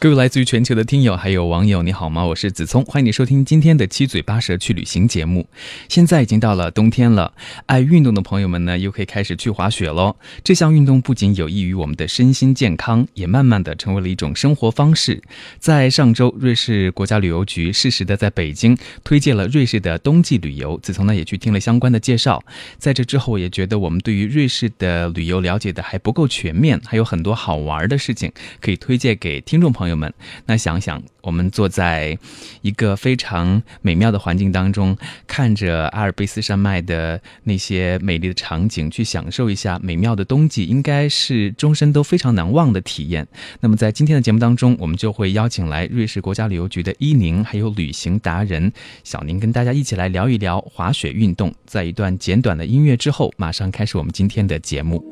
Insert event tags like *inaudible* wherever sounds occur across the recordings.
各位来自于全球的听友还有网友，你好吗？我是子聪，欢迎你收听今天的七嘴八舌去旅行节目。现在已经到了冬天了，爱运动的朋友们呢，又可以开始去滑雪喽。这项运动不仅有益于我们的身心健康，也慢慢的成为了一种生活方式。在上周，瑞士国家旅游局适时的在北京推荐了瑞士的冬季旅游，子聪呢也去听了相关的介绍。在这之后，也觉得我们对于瑞士的旅游了解的还不够全面，还有很多好玩的事情可以推荐给听众朋友。朋友们，那想想，我们坐在一个非常美妙的环境当中，看着阿尔卑斯山脉的那些美丽的场景，去享受一下美妙的冬季，应该是终身都非常难忘的体验。那么，在今天的节目当中，我们就会邀请来瑞士国家旅游局的伊宁，还有旅行达人小宁，跟大家一起来聊一聊滑雪运动。在一段简短的音乐之后，马上开始我们今天的节目。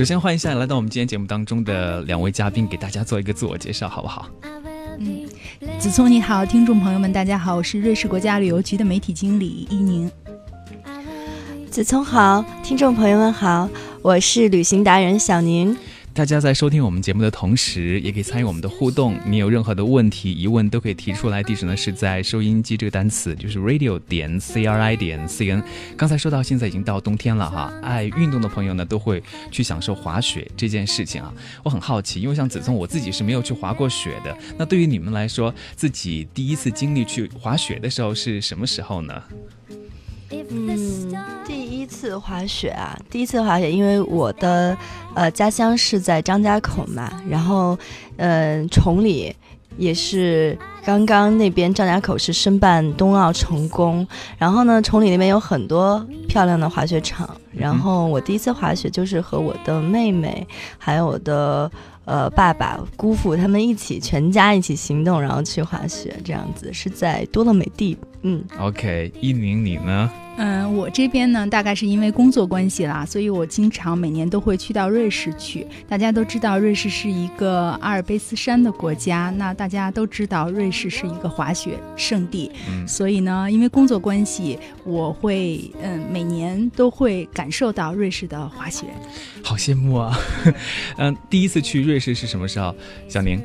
首先欢迎下来到我们今天节目当中的两位嘉宾，给大家做一个自我介绍，好不好？嗯，子聪你好，听众朋友们大家好，我是瑞士国家旅游局的媒体经理伊宁。子聪好，听众朋友们好，我是旅行达人小宁。大家在收听我们节目的同时，也可以参与我们的互动。你有任何的问题、疑问，都可以提出来。地址呢是在收音机这个单词，就是 radio 点 c r i 点 c n。刚才说到，现在已经到冬天了哈，爱运动的朋友呢，都会去享受滑雪这件事情啊。我很好奇，因为像子聪，我自己是没有去滑过雪的。那对于你们来说，自己第一次经历去滑雪的时候是什么时候呢？嗯，第一次滑雪啊，第一次滑雪，因为我的呃家乡是在张家口嘛，然后嗯崇礼也是刚刚那边张家口是申办冬奥成功，然后呢崇礼那边有很多漂亮的滑雪场，然后我第一次滑雪就是和我的妹妹还有我的呃爸爸姑父他们一起全家一起行动，然后去滑雪，这样子是在多乐美地。嗯，OK，一宁你呢？嗯，我这边呢，大概是因为工作关系啦，所以我经常每年都会去到瑞士去。大家都知道，瑞士是一个阿尔卑斯山的国家，那大家都知道，瑞士是一个滑雪圣地。嗯，所以呢，因为工作关系，我会嗯每年都会感受到瑞士的滑雪。好羡慕啊！*laughs* 嗯，第一次去瑞士是什么时候？小宁？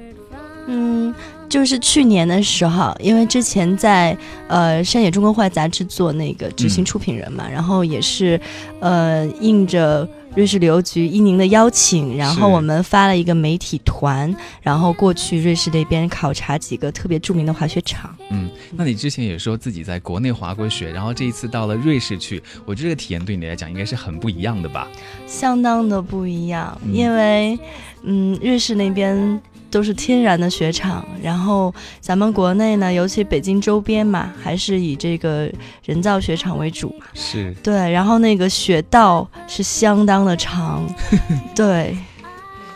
嗯。就是去年的时候，因为之前在呃《山野中国画》杂志做那个执行出品人嘛，然后也是呃应着瑞士旅游局伊宁的邀请，然后我们发了一个媒体团，然后过去瑞士那边考察几个特别著名的滑雪场。嗯，那你之前也说自己在国内滑过雪，然后这一次到了瑞士去，我觉得这个体验对你来讲应该是很不一样的吧？相当的不一样，因为嗯，瑞士那边。都是天然的雪场，然后咱们国内呢，尤其北京周边嘛，还是以这个人造雪场为主嘛。是对，然后那个雪道是相当的长，*laughs* 对。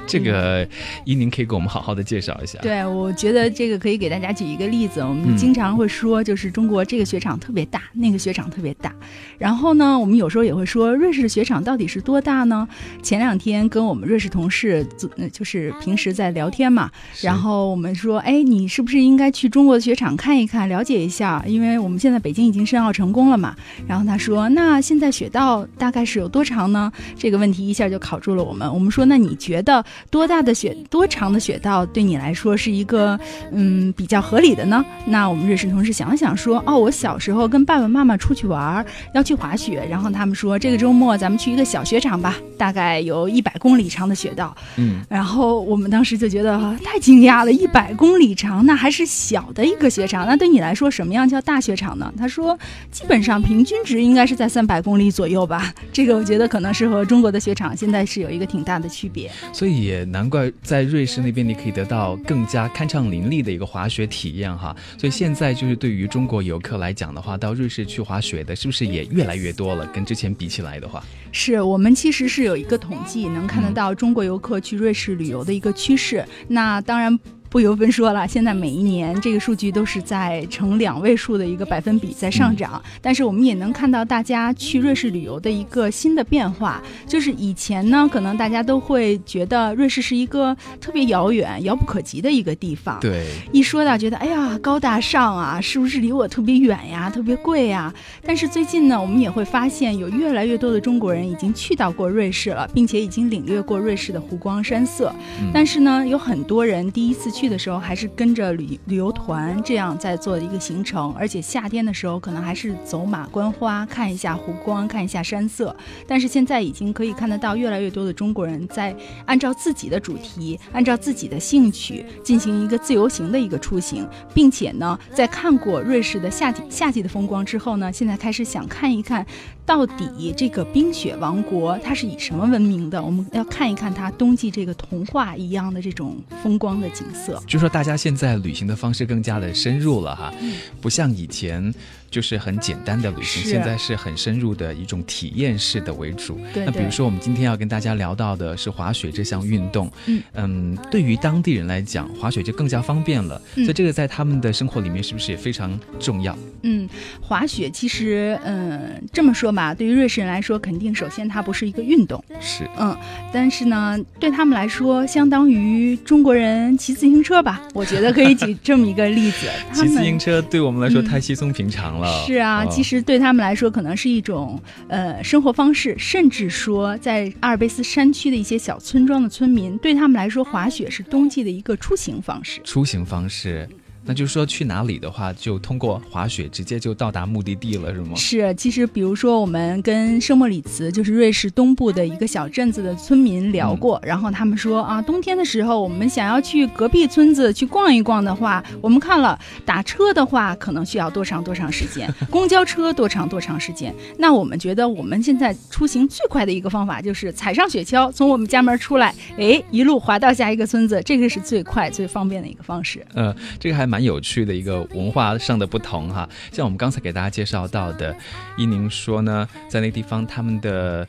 这个依宁可以给我们好好的介绍一下。对，我觉得这个可以给大家举一个例子。我们经常会说，就是中国这个雪场特别大，那个雪场特别大。然后呢，我们有时候也会说，瑞士的雪场到底是多大呢？前两天跟我们瑞士同事，就是平时在聊天嘛，然后我们说，哎，你是不是应该去中国的雪场看一看，了解一下？因为我们现在北京已经申奥成功了嘛。然后他说，那现在雪道大概是有多长呢？这个问题一下就考住了我们。我们说，那你觉得？多大的雪，多长的雪道对你来说是一个嗯比较合理的呢？那我们瑞士同事想了想说，哦，我小时候跟爸爸妈妈出去玩，要去滑雪，然后他们说这个周末咱们去一个小雪场吧，大概有一百公里长的雪道。嗯，然后我们当时就觉得太惊讶了，一百公里长，那还是小的一个雪场，那对你来说什么样叫大雪场呢？他说，基本上平均值应该是在三百公里左右吧。这个我觉得可能是和中国的雪场现在是有一个挺大的区别。所以。也难怪在瑞士那边你可以得到更加酣畅淋漓的一个滑雪体验哈。所以现在就是对于中国游客来讲的话，到瑞士去滑雪的是不是也越来越多了？跟之前比起来的话，是我们其实是有一个统计，能看得到中国游客去瑞士旅游的一个趋势。那当然。不由分说了，现在每一年这个数据都是在呈两位数的一个百分比在上涨。但是我们也能看到大家去瑞士旅游的一个新的变化，就是以前呢，可能大家都会觉得瑞士是一个特别遥远、遥不可及的一个地方。对，一说到觉得哎呀高大上啊，是不是离我特别远呀、特别贵呀？但是最近呢，我们也会发现有越来越多的中国人已经去到过瑞士了，并且已经领略过瑞士的湖光山色。但是呢，有很多人第一次去。去的时候还是跟着旅旅游团这样在做的一个行程，而且夏天的时候可能还是走马观花，看一下湖光，看一下山色。但是现在已经可以看得到，越来越多的中国人在按照自己的主题，按照自己的兴趣进行一个自由行的一个出行，并且呢，在看过瑞士的夏季夏季的风光之后呢，现在开始想看一看。到底这个冰雪王国它是以什么闻名的？我们要看一看它冬季这个童话一样的这种风光的景色。据说大家现在旅行的方式更加的深入了哈，不像以前。就是很简单的旅行，现在是很深入的一种体验式的为主。那比如说，我们今天要跟大家聊到的是滑雪这项运动。嗯嗯，对于当地人来讲，滑雪就更加方便了。所以这个在他们的生活里面是不是也非常重要？嗯，滑雪其实，嗯，这么说吧，对于瑞士人来说，肯定首先它不是一个运动。是。嗯，但是呢，对他们来说，相当于中国人骑自行车吧？我觉得可以举这么一个例子。*laughs* 骑自行车对我们来说太稀松平常了。是啊，其实对他们来说，可能是一种呃生活方式，甚至说在阿尔卑斯山区的一些小村庄的村民，对他们来说，滑雪是冬季的一个出行方式。出行方式。那就是说去哪里的话，就通过滑雪直接就到达目的地了，是吗？是，其实比如说我们跟圣莫里茨，就是瑞士东部的一个小镇子的村民聊过，然后他们说啊，冬天的时候我们想要去隔壁村子去逛一逛的话，我们看了打车的话可能需要多长多长时间，公交车多长多长时间。那我们觉得我们现在出行最快的一个方法就是踩上雪橇，从我们家门出来，哎，一路滑到下一个村子，这个是最快最方便的一个方式。呃，这个还蛮。有趣的一个文化上的不同哈，像我们刚才给大家介绍到的，伊宁说呢，在那个地方他们的。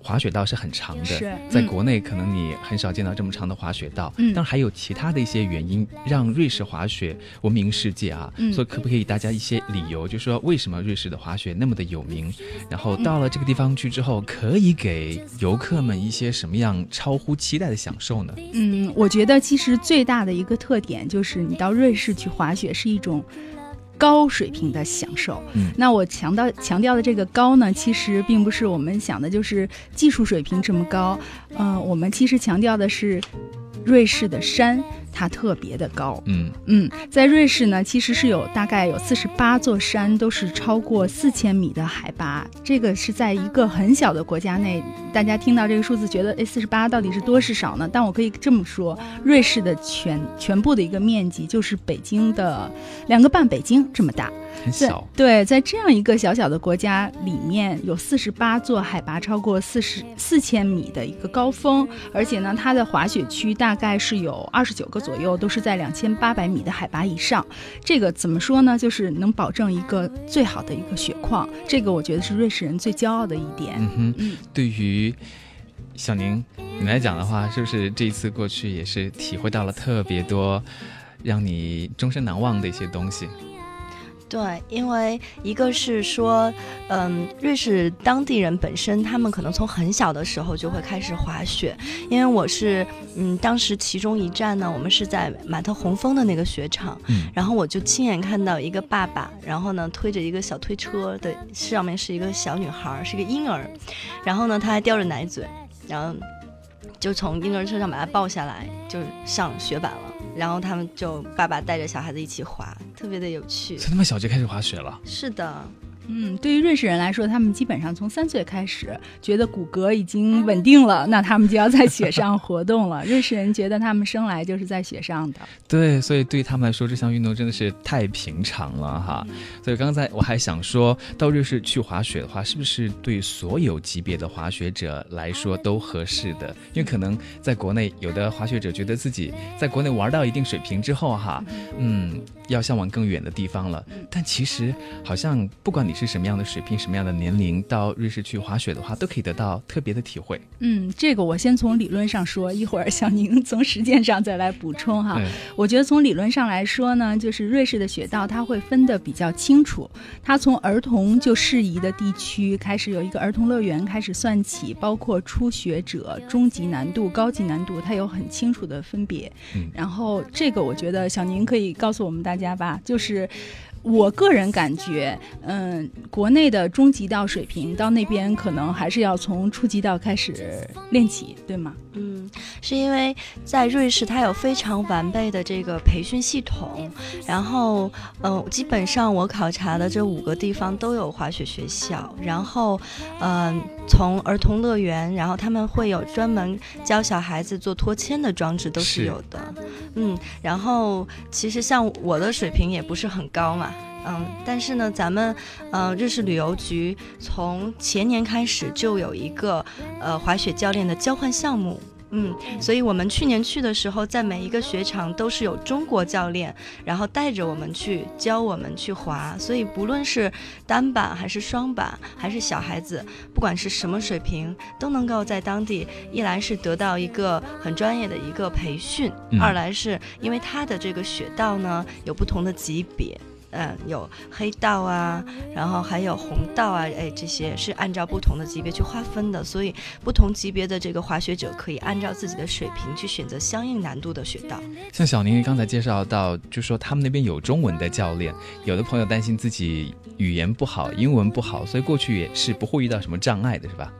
滑雪道是很长的，在国内可能你很少见到这么长的滑雪道。嗯，但还有其他的一些原因让瑞士滑雪闻名世界啊。嗯，所以可不可以大家一些理由，就说为什么瑞士的滑雪那么的有名？然后到了这个地方去之后，可以给游客们一些什么样超乎期待的享受呢？嗯，我觉得其实最大的一个特点就是你到瑞士去滑雪是一种。高水平的享受，嗯，那我强调强调的这个高呢，其实并不是我们想的，就是技术水平这么高，嗯，我们其实强调的是瑞士的山。它特别的高，嗯嗯，在瑞士呢，其实是有大概有四十八座山，都是超过四千米的海拔。这个是在一个很小的国家内，大家听到这个数字，觉得哎，四十八到底是多是少呢？但我可以这么说，瑞士的全全部的一个面积就是北京的两个半北京这么大。很小，对，在这样一个小小的国家里面，有四十八座海拔超过四十四千米的一个高峰，而且呢，它的滑雪区大概是有二十九个左右，都是在两千八百米的海拔以上。这个怎么说呢？就是能保证一个最好的一个雪况，这个我觉得是瑞士人最骄傲的一点。嗯哼，对于小宁你来讲的话，是不是这一次过去也是体会到了特别多让你终身难忘的一些东西？对，因为一个是说，嗯，瑞士当地人本身，他们可能从很小的时候就会开始滑雪。因为我是，嗯，当时其中一站呢，我们是在马特洪峰的那个雪场，嗯，然后我就亲眼看到一个爸爸，然后呢推着一个小推车的，上面是一个小女孩，是一个婴儿，然后呢他还叼着奶嘴，然后就从婴儿车上把他抱下来，就上雪板了。然后他们就爸爸带着小孩子一起滑，特别的有趣。从那么小就开始滑雪了？是的，嗯，对于瑞士人来说，他们基本上从三岁开始觉得骨骼已经稳定了，那他们就要在雪上活动了。瑞士人觉得他们生来就是在雪上的。对，所以对他们来说，这项运动真的是太平常了哈。所以刚才我还想说到瑞士去滑雪的话，是不是对所有级别的滑雪者来说都合适的？因为可能在国内有的滑雪者觉得自己在国内玩到一定水平之后哈，嗯，要向往更远的地方了。但其实好像不管你。是什么样的水平、什么样的年龄到瑞士去滑雪的话，都可以得到特别的体会。嗯，这个我先从理论上说，一会儿小宁从实践上再来补充哈。我觉得从理论上来说呢，就是瑞士的雪道它会分得比较清楚，它从儿童就适宜的地区开始有一个儿童乐园开始算起，包括初学者、中级难度、高级难度，它有很清楚的分别。嗯，然后这个我觉得小宁可以告诉我们大家吧，就是。我个人感觉，嗯，国内的中级道水平到那边可能还是要从初级道开始练起，对吗？嗯，是因为在瑞士，它有非常完备的这个培训系统，然后，嗯，基本上我考察的这五个地方都有滑雪学校，然后，嗯，从儿童乐园，然后他们会有专门教小孩子做脱铅的装置，都是有的。嗯，然后其实像我的水平也不是很高嘛。嗯，但是呢，咱们，呃，瑞士旅游局从前年开始就有一个，呃，滑雪教练的交换项目。嗯，所以我们去年去的时候，在每一个雪场都是有中国教练，然后带着我们去教我们去滑。所以不论是单板还是双板，还是小孩子，不管是什么水平，都能够在当地一来是得到一个很专业的一个培训，二来是因为它的这个雪道呢有不同的级别。嗯，有黑道啊，然后还有红道啊，哎，这些是按照不同的级别去划分的，所以不同级别的这个滑雪者可以按照自己的水平去选择相应难度的雪道。像小宁刚才介绍到，就说他们那边有中文的教练，有的朋友担心自己语言不好，英文不好，所以过去也是不会遇到什么障碍的，是吧？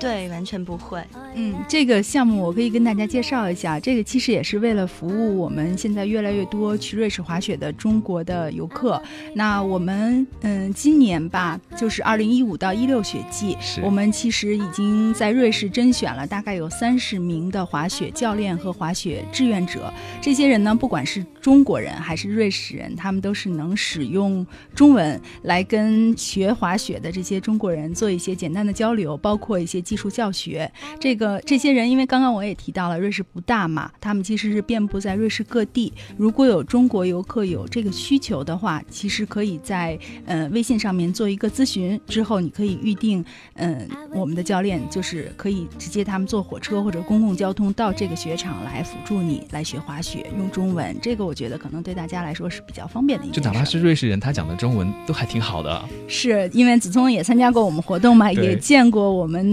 对，完全不会。嗯，这个项目我可以跟大家介绍一下。这个其实也是为了服务我们现在越来越多去瑞士滑雪的中国的游客。那我们嗯，今年吧，就是二零一五到一六雪季，我们其实已经在瑞士甄选了大概有三十名的滑雪教练和滑雪志愿者。这些人呢，不管是中国人还是瑞士人，他们都是能使用中文来跟学滑雪的这些中国人做一些简单的交流，包括一些。技术教学，这个这些人，因为刚刚我也提到了，瑞士不大嘛，他们其实是遍布在瑞士各地。如果有中国游客有这个需求的话，其实可以在呃微信上面做一个咨询，之后你可以预定，嗯，我们的教练就是可以直接他们坐火车或者公共交通到这个雪场来辅助你来学滑雪，用中文。这个我觉得可能对大家来说是比较方便的一件就哪怕是瑞士人，他讲的中文都还挺好的。是因为子聪也参加过我们活动嘛，也见过我们。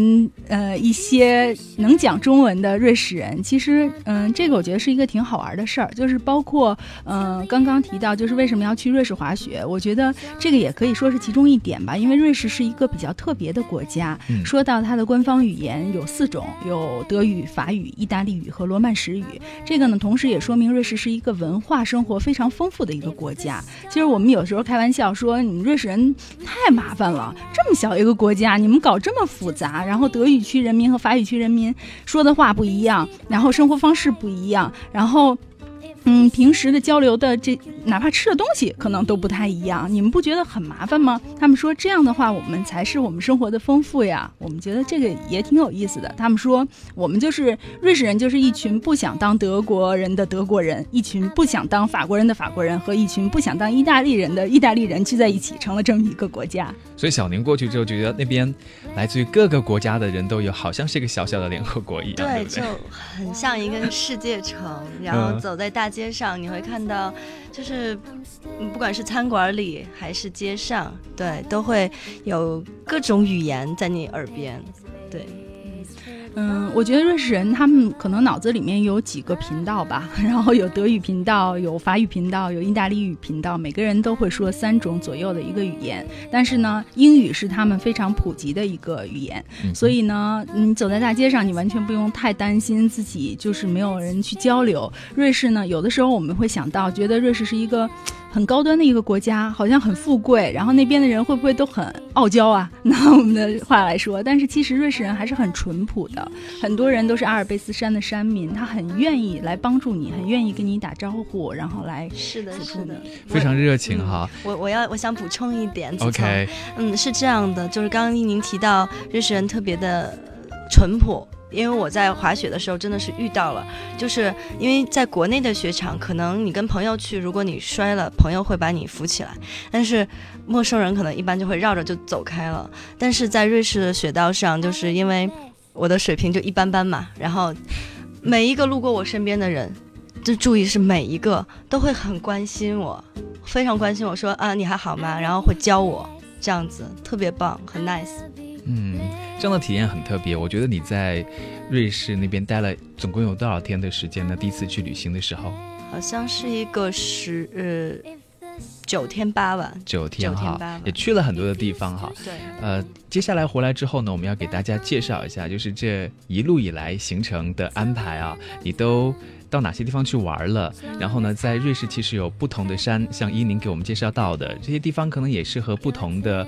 呃，一些能讲中文的瑞士人，其实，嗯，这个我觉得是一个挺好玩的事儿，就是包括，嗯，刚刚提到，就是为什么要去瑞士滑雪，我觉得这个也可以说是其中一点吧，因为瑞士是一个比较特别的国家。说到它的官方语言有四种，有德语、法语、意大利语和罗曼史语。这个呢，同时也说明瑞士是一个文化生活非常丰富的一个国家。其实我们有时候开玩笑说，你们瑞士人太麻烦了，这么小一个国家，你们搞这么复杂，然后。德语区人民和法语区人民说的话不一样，然后生活方式不一样，然后。嗯，平时的交流的这，哪怕吃的东西可能都不太一样，你们不觉得很麻烦吗？他们说这样的话，我们才是我们生活的丰富呀。我们觉得这个也挺有意思的。他们说我们就是瑞士人，就是一群不想当德国人的德国人，一群不想当法国人的法国人和一群不想当意大利人的意大利人聚在一起，成了这么一个国家。所以小宁过去之后，觉得那边来自于各个国家的人都有，好像是一个小小的联合国一样，对，就很像一个世界城。然后走在大。街上你会看到，就是不管是餐馆里还是街上，对，都会有各种语言在你耳边，对。嗯，我觉得瑞士人他们可能脑子里面有几个频道吧，*laughs* 然后有德语频道，有法语频道，有意大利语频道，每个人都会说三种左右的一个语言。但是呢，英语是他们非常普及的一个语言，所以呢，你走在大街上，你完全不用太担心自己就是没有人去交流。瑞士呢，有的时候我们会想到，觉得瑞士是一个。很高端的一个国家，好像很富贵，然后那边的人会不会都很傲娇啊？*laughs* 拿我们的话来说，但是其实瑞士人还是很淳朴的，很多人都是阿尔卑斯山的山民，他很愿意来帮助你，很愿意跟你打招呼，然后来是的，是的，非常热情哈。我我要我想补充一点，OK，嗯，是这样的，就是刚刚您提到瑞士人特别的淳朴。因为我在滑雪的时候真的是遇到了，就是因为在国内的雪场，可能你跟朋友去，如果你摔了，朋友会把你扶起来，但是陌生人可能一般就会绕着就走开了。但是在瑞士的雪道上，就是因为我的水平就一般般嘛，然后每一个路过我身边的人，就注意是每一个都会很关心我，非常关心我说啊你还好吗？然后会教我这样子，特别棒，很 nice。嗯，这样的体验很特别。我觉得你在瑞士那边待了总共有多少天的时间呢？第一次去旅行的时候，好像是一个十呃九天八晚，九天哈，也去了很多的地方哈。对，呃，接下来回来之后呢，我们要给大家介绍一下，就是这一路以来行程的安排啊，你都到哪些地方去玩了？然后呢，在瑞士其实有不同的山，像伊宁给我们介绍到的这些地方，可能也适合不同的。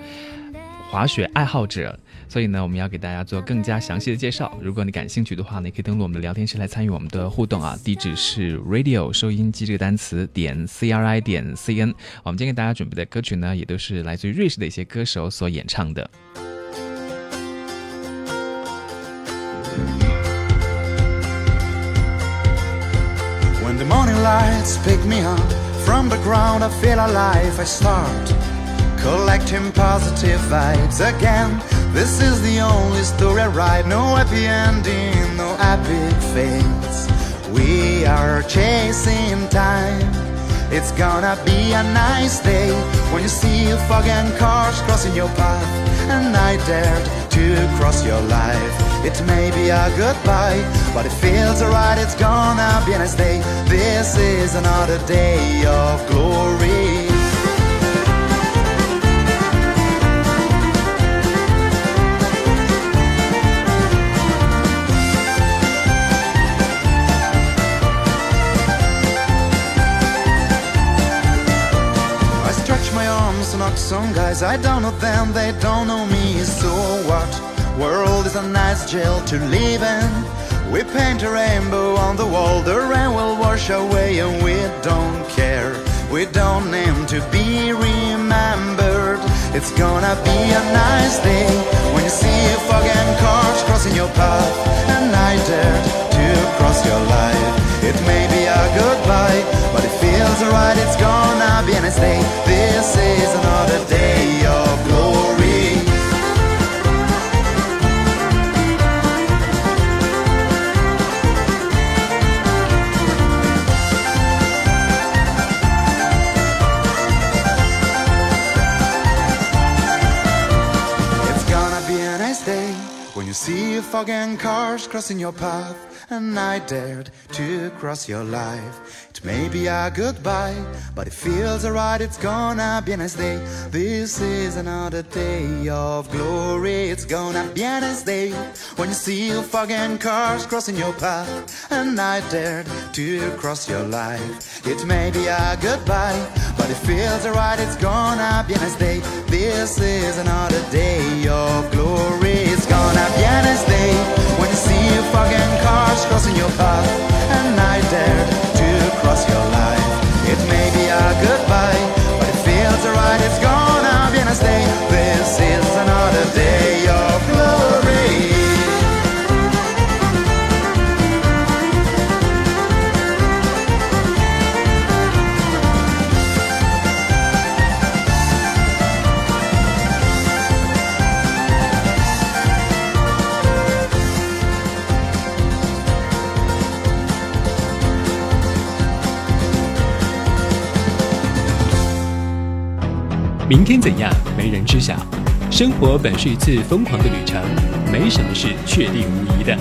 滑雪爱好者，所以呢，我们要给大家做更加详细的介绍。如果你感兴趣的话呢，可以登录我们的聊天室来参与我们的互动啊。地址是 radio 收音机这个单词点 c r i 点 c n。我们今天给大家准备的歌曲呢，也都是来自于瑞士的一些歌手所演唱的。When the morning lights pick me up from the ground, I feel alive. I start. Collecting positive vibes again. This is the only story I write, no happy ending, no epic fates. We are chasing time. It's gonna be a nice day when you see and cars crossing your path. And I dared to cross your life. It may be a goodbye, but it feels alright. It's gonna be a nice day. This is another day of glory. Is a jail to live in. We paint a rainbow on the wall, the rain will wash away, and we don't care. We don't aim to be remembered. It's gonna be a nice day when you see fog and cars crossing your path, and I dared to cross your life. It may be a goodbye, but it feels alright. It's gonna be a nice day. This is another day oh. And cars crossing your path and I dared to cross your life. It may be a goodbye, but it feels alright, it's gonna be a nice day. This is another day of glory, it's gonna be a nice day when you see and cars crossing your path, and I dared to cross your life. It may be a goodbye, but it feels alright, it's gonna be a nice day. This is another day of glory, it's gonna be a nice day when you see and cars crossing your path, and I dared your life. It may be a goodbye, but it feels alright, it's gonna be a nice 明天怎样，没人知晓。生活本是一次疯狂的旅程，没什么是确定无疑的。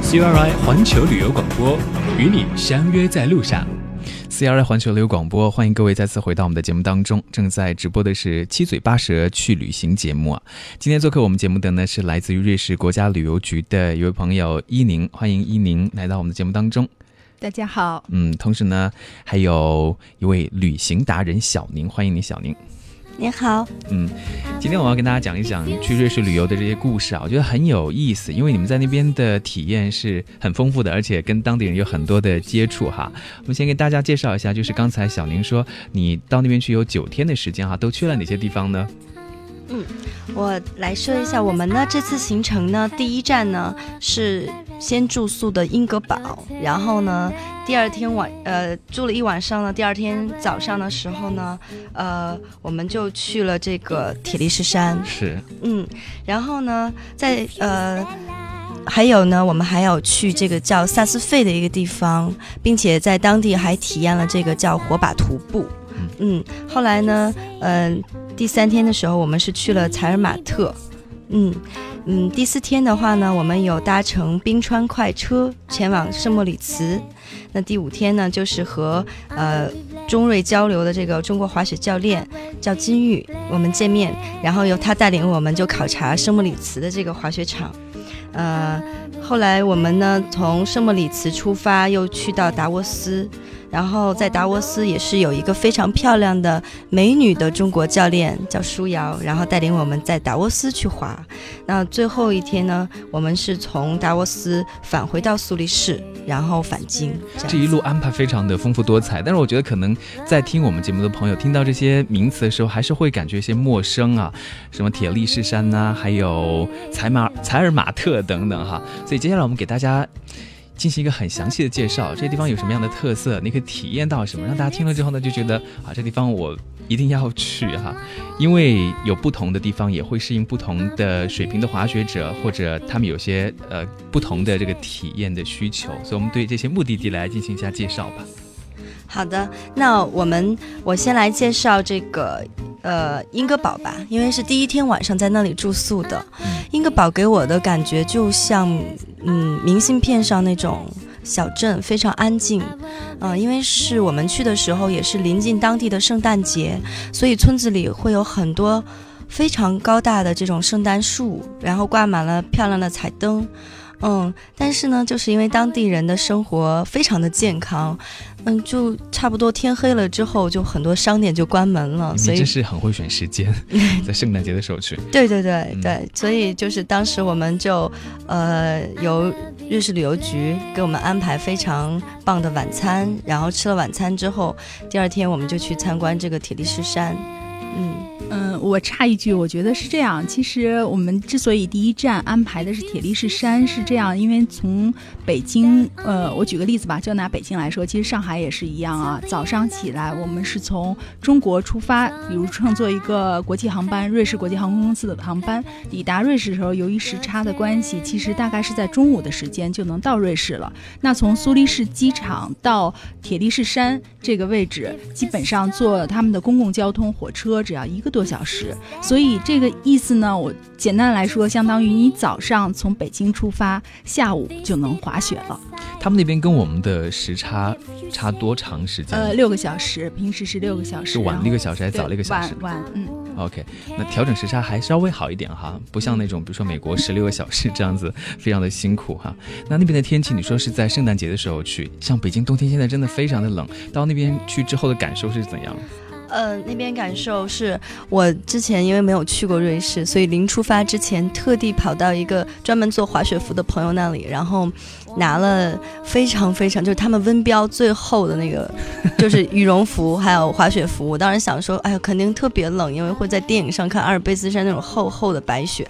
CRI 环球旅游广播与你相约在路上。CRI 环球旅游广播，欢迎各位再次回到我们的节目当中。正在直播的是七嘴八舌去旅行节目啊。今天做客我们节目的呢是来自于瑞士国家旅游局的一位朋友伊宁，欢迎伊宁来到我们的节目当中。大家好。嗯，同时呢，还有一位旅行达人小宁，欢迎你，小宁。你好，嗯，今天我要跟大家讲一讲去瑞士旅游的这些故事啊，我觉得很有意思，因为你们在那边的体验是很丰富的，而且跟当地人有很多的接触哈。我们先给大家介绍一下，就是刚才小宁说你到那边去有九天的时间哈，都去了哪些地方呢？嗯，我来说一下，我们呢这次行程呢，第一站呢是先住宿的英格堡，然后呢第二天晚呃住了一晚上呢，第二天早上的时候呢，呃我们就去了这个铁力士山，是，嗯，然后呢在呃还有呢，我们还有去这个叫萨斯费的一个地方，并且在当地还体验了这个叫火把徒步，嗯，后来呢，嗯。第三天的时候，我们是去了采尔马特，嗯嗯。第四天的话呢，我们有搭乘冰川快车前往圣莫里茨。那第五天呢，就是和呃中瑞交流的这个中国滑雪教练叫金玉，我们见面，然后由他带领我们就考察圣莫里茨的这个滑雪场。呃，后来我们呢从圣莫里茨出发，又去到达沃斯。然后在达沃斯也是有一个非常漂亮的美女的中国教练叫舒瑶，然后带领我们在达沃斯去滑。那最后一天呢，我们是从达沃斯返回到苏黎世，然后返京。这一路安排非常的丰富多彩，但是我觉得可能在听我们节目的朋友听到这些名词的时候，还是会感觉一些陌生啊，什么铁力士山呐，还有采马采尔马特等等哈。所以接下来我们给大家。进行一个很详细的介绍，这些地方有什么样的特色？你可以体验到什么？让大家听了之后呢，就觉得啊，这地方我一定要去哈，因为有不同的地方也会适应不同的水平的滑雪者，或者他们有些呃不同的这个体验的需求，所以我们对这些目的地来进行一下介绍吧。好的，那我们我先来介绍这个呃英格堡吧，因为是第一天晚上在那里住宿的。英格堡给我的感觉就像嗯明信片上那种小镇，非常安静。嗯，因为是我们去的时候也是临近当地的圣诞节，所以村子里会有很多非常高大的这种圣诞树，然后挂满了漂亮的彩灯。嗯，但是呢，就是因为当地人的生活非常的健康，嗯，就差不多天黑了之后，就很多商店就关门了。所以这是很会选时间，*laughs* 在圣诞节的时候去。对对对对，所以就是当时我们就，呃，由瑞士旅游局给我们安排非常棒的晚餐，然后吃了晚餐之后，第二天我们就去参观这个铁力士山，嗯。嗯，我插一句，我觉得是这样。其实我们之所以第一站安排的是铁力士山，是这样，因为从北京，呃，我举个例子吧，就拿北京来说，其实上海也是一样啊。早上起来，我们是从中国出发，比如乘坐一个国际航班，瑞士国际航空公司的航班，抵达瑞士的时候，由于时差的关系，其实大概是在中午的时间就能到瑞士了。那从苏黎世机场到铁力士山这个位置，基本上坐他们的公共交通火车，只要一个多。小时，所以这个意思呢，我简单来说，相当于你早上从北京出发，下午就能滑雪了。他们那边跟我们的时差差多长时间？呃，六个小时，平时是六个小时。是晚了一个小时还是早了一个小时？晚晚，嗯。OK，那调整时差还稍微好一点哈，不像那种比如说美国十六个小时这样子，非常的辛苦哈。那那边的天气，你说是在圣诞节的时候去，像北京冬天现在真的非常的冷，到那边去之后的感受是怎样？呃，那边感受是我之前因为没有去过瑞士，所以临出发之前特地跑到一个专门做滑雪服的朋友那里，然后拿了非常非常就是他们温标最厚的那个，*laughs* 就是羽绒服还有滑雪服。我当时想说，哎呀，肯定特别冷，因为会在电影上看阿尔卑斯山那种厚厚的白雪。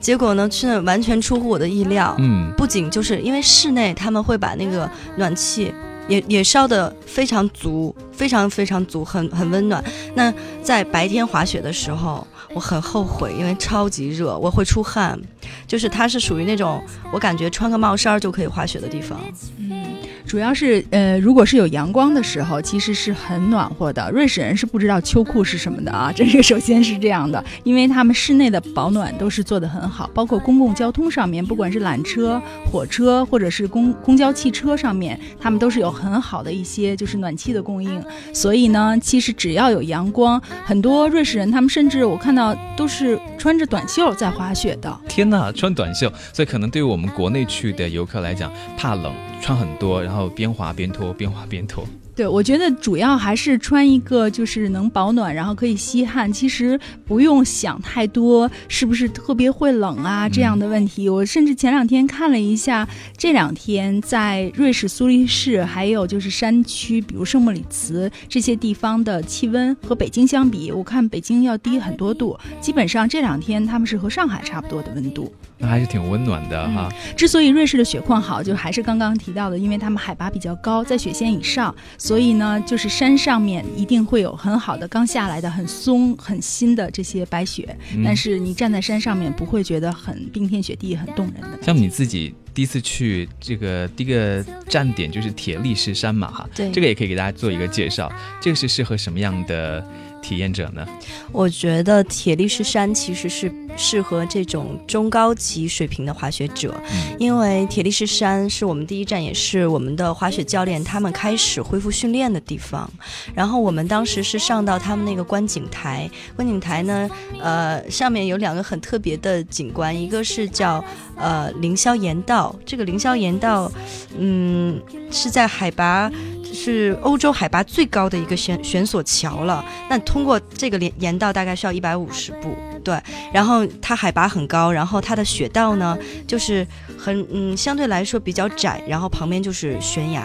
结果呢，去那完全出乎我的意料。嗯，不仅就是因为室内他们会把那个暖气。也也烧的非常足，非常非常足，很很温暖。那在白天滑雪的时候，我很后悔，因为超级热，我会出汗。就是它是属于那种我感觉穿个帽衫就可以滑雪的地方。嗯。主要是，呃，如果是有阳光的时候，其实是很暖和的。瑞士人是不知道秋裤是什么的啊，这是首先是这样的，因为他们室内的保暖都是做得很好，包括公共交通上面，不管是缆车、火车或者是公公交汽车上面，他们都是有很好的一些就是暖气的供应。所以呢，其实只要有阳光，很多瑞士人他们甚至我看到都是穿着短袖在滑雪的。天哪，穿短袖，所以可能对于我们国内去的游客来讲，怕冷，穿很多，然后。然后边滑边脱，边滑边脱。对，我觉得主要还是穿一个就是能保暖，然后可以吸汗。其实不用想太多，是不是特别会冷啊这样的问题。我甚至前两天看了一下，这两天在瑞士苏黎世，还有就是山区，比如圣莫里茨这些地方的气温和北京相比，我看北京要低很多度。基本上这两天他们是和上海差不多的温度。那还是挺温暖的哈。之所以瑞士的雪况好，就还是刚刚提到的，因为他们海拔比较高，在雪线以上，所以呢，就是山上面一定会有很好的刚下来的很松很新的这些白雪。但是你站在山上面不会觉得很冰天雪地、很动人的。像你自己第一次去这个第一个站点就是铁力士山嘛哈，对，这个也可以给大家做一个介绍。这个是适合什么样的？体验者呢？我觉得铁力士山其实是适合这种中高级水平的滑雪者，因为铁力士山是我们第一站，也是我们的滑雪教练他们开始恢复训练的地方。然后我们当时是上到他们那个观景台，观景台呢，呃，上面有两个很特别的景观，一个是叫呃凌霄岩道，这个凌霄岩道，嗯，是在海拔。是欧洲海拔最高的一个悬悬索桥了。那通过这个连岩道大概需要一百五十步，对。然后它海拔很高，然后它的雪道呢就是很嗯相对来说比较窄，然后旁边就是悬崖，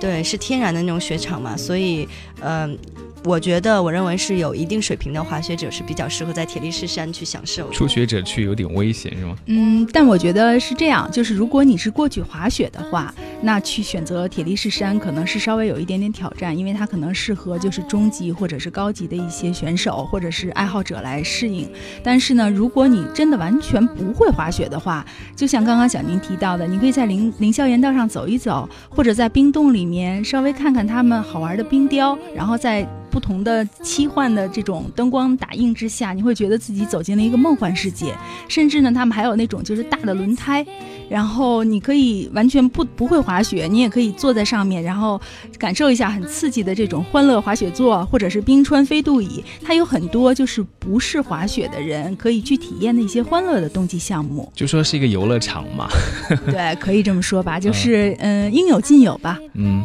对，是天然的那种雪场嘛，所以嗯。我觉得，我认为是有一定水平的滑雪者是比较适合在铁力士山去享受。初学者去有点危险，是吗？嗯，但我觉得是这样，就是如果你是过去滑雪的话，那去选择铁力士山可能是稍微有一点点挑战，因为它可能适合就是中级或者是高级的一些选手或者是爱好者来适应。但是呢，如果你真的完全不会滑雪的话，就像刚刚小宁提到的，你可以在凌凌霄岩道上走一走，或者在冰洞里面稍微看看他们好玩的冰雕，然后在。不同的切换的这种灯光打印之下，你会觉得自己走进了一个梦幻世界。甚至呢，他们还有那种就是大的轮胎，然后你可以完全不不会滑雪，你也可以坐在上面，然后感受一下很刺激的这种欢乐滑雪座，或者是冰川飞渡椅。它有很多就是不是滑雪的人可以去体验的一些欢乐的冬季项目。就说是一个游乐场嘛。*laughs* 对，可以这么说吧，就是嗯，应有尽有吧。嗯。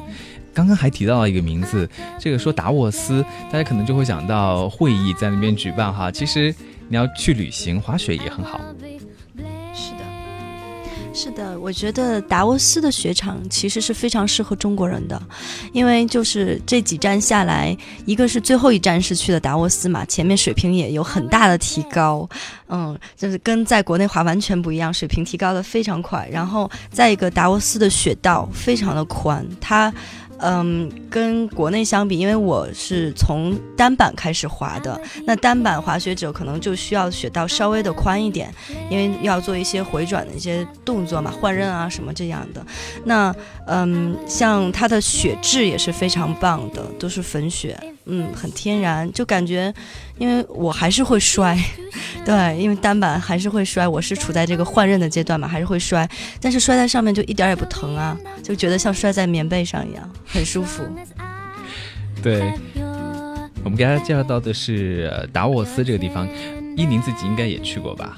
刚刚还提到了一个名字，这个说达沃斯，大家可能就会想到会议在那边举办哈。其实你要去旅行，滑雪也很好。是的，我觉得达沃斯的雪场其实是非常适合中国人的，因为就是这几站下来，一个是最后一站是去的达沃斯嘛，前面水平也有很大的提高，嗯，就是跟在国内滑完全不一样，水平提高的非常快。然后再一个，达沃斯的雪道非常的宽，它。嗯，跟国内相比，因为我是从单板开始滑的，那单板滑雪者可能就需要雪道稍微的宽一点，因为要做一些回转的一些动作嘛，换刃啊什么这样的。那嗯，像它的雪质也是非常棒的，都是粉雪。嗯，很天然，就感觉，因为我还是会摔，*laughs* 对，因为单板还是会摔，我是处在这个换刃的阶段嘛，还是会摔，但是摔在上面就一点也不疼啊，就觉得像摔在棉被上一样，很舒服。对，我们给大家介绍到的是达沃斯这个地方，伊宁自己应该也去过吧？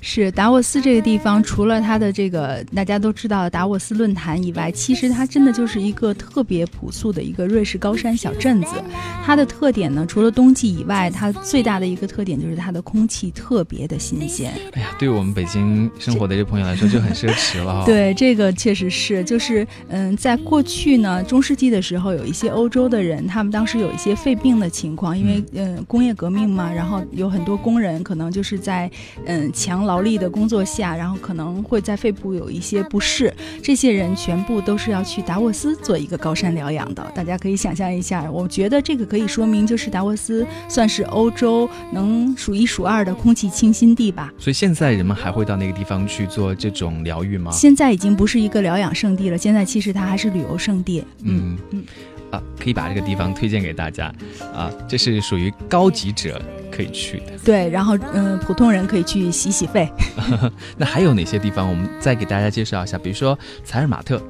是达沃斯这个地方，除了它的这个大家都知道的达沃斯论坛以外，其实它真的就是一个特别朴素的一个瑞士高山小镇子。它的特点呢，除了冬季以外，它最大的一个特点就是它的空气特别的新鲜。哎呀，对我们北京生活的这朋友来说就很奢侈了。对，这个确实是，就是嗯，在过去呢，中世纪的时候，有一些欧洲的人，他们当时有一些肺病的情况，因为嗯工业革命嘛，然后有很多工人可能就是在嗯强。劳力的工作下，然后可能会在肺部有一些不适，这些人全部都是要去达沃斯做一个高山疗养的。大家可以想象一下，我觉得这个可以说明，就是达沃斯算是欧洲能数一数二的空气清新地吧。所以现在人们还会到那个地方去做这种疗愈吗？现在已经不是一个疗养圣地了，现在其实它还是旅游胜地。嗯嗯。啊，可以把这个地方推荐给大家，啊，这是属于高级者可以去的。对，然后嗯，普通人可以去洗洗肺。*laughs* 那还有哪些地方？我们再给大家介绍一下，比如说采尔马特。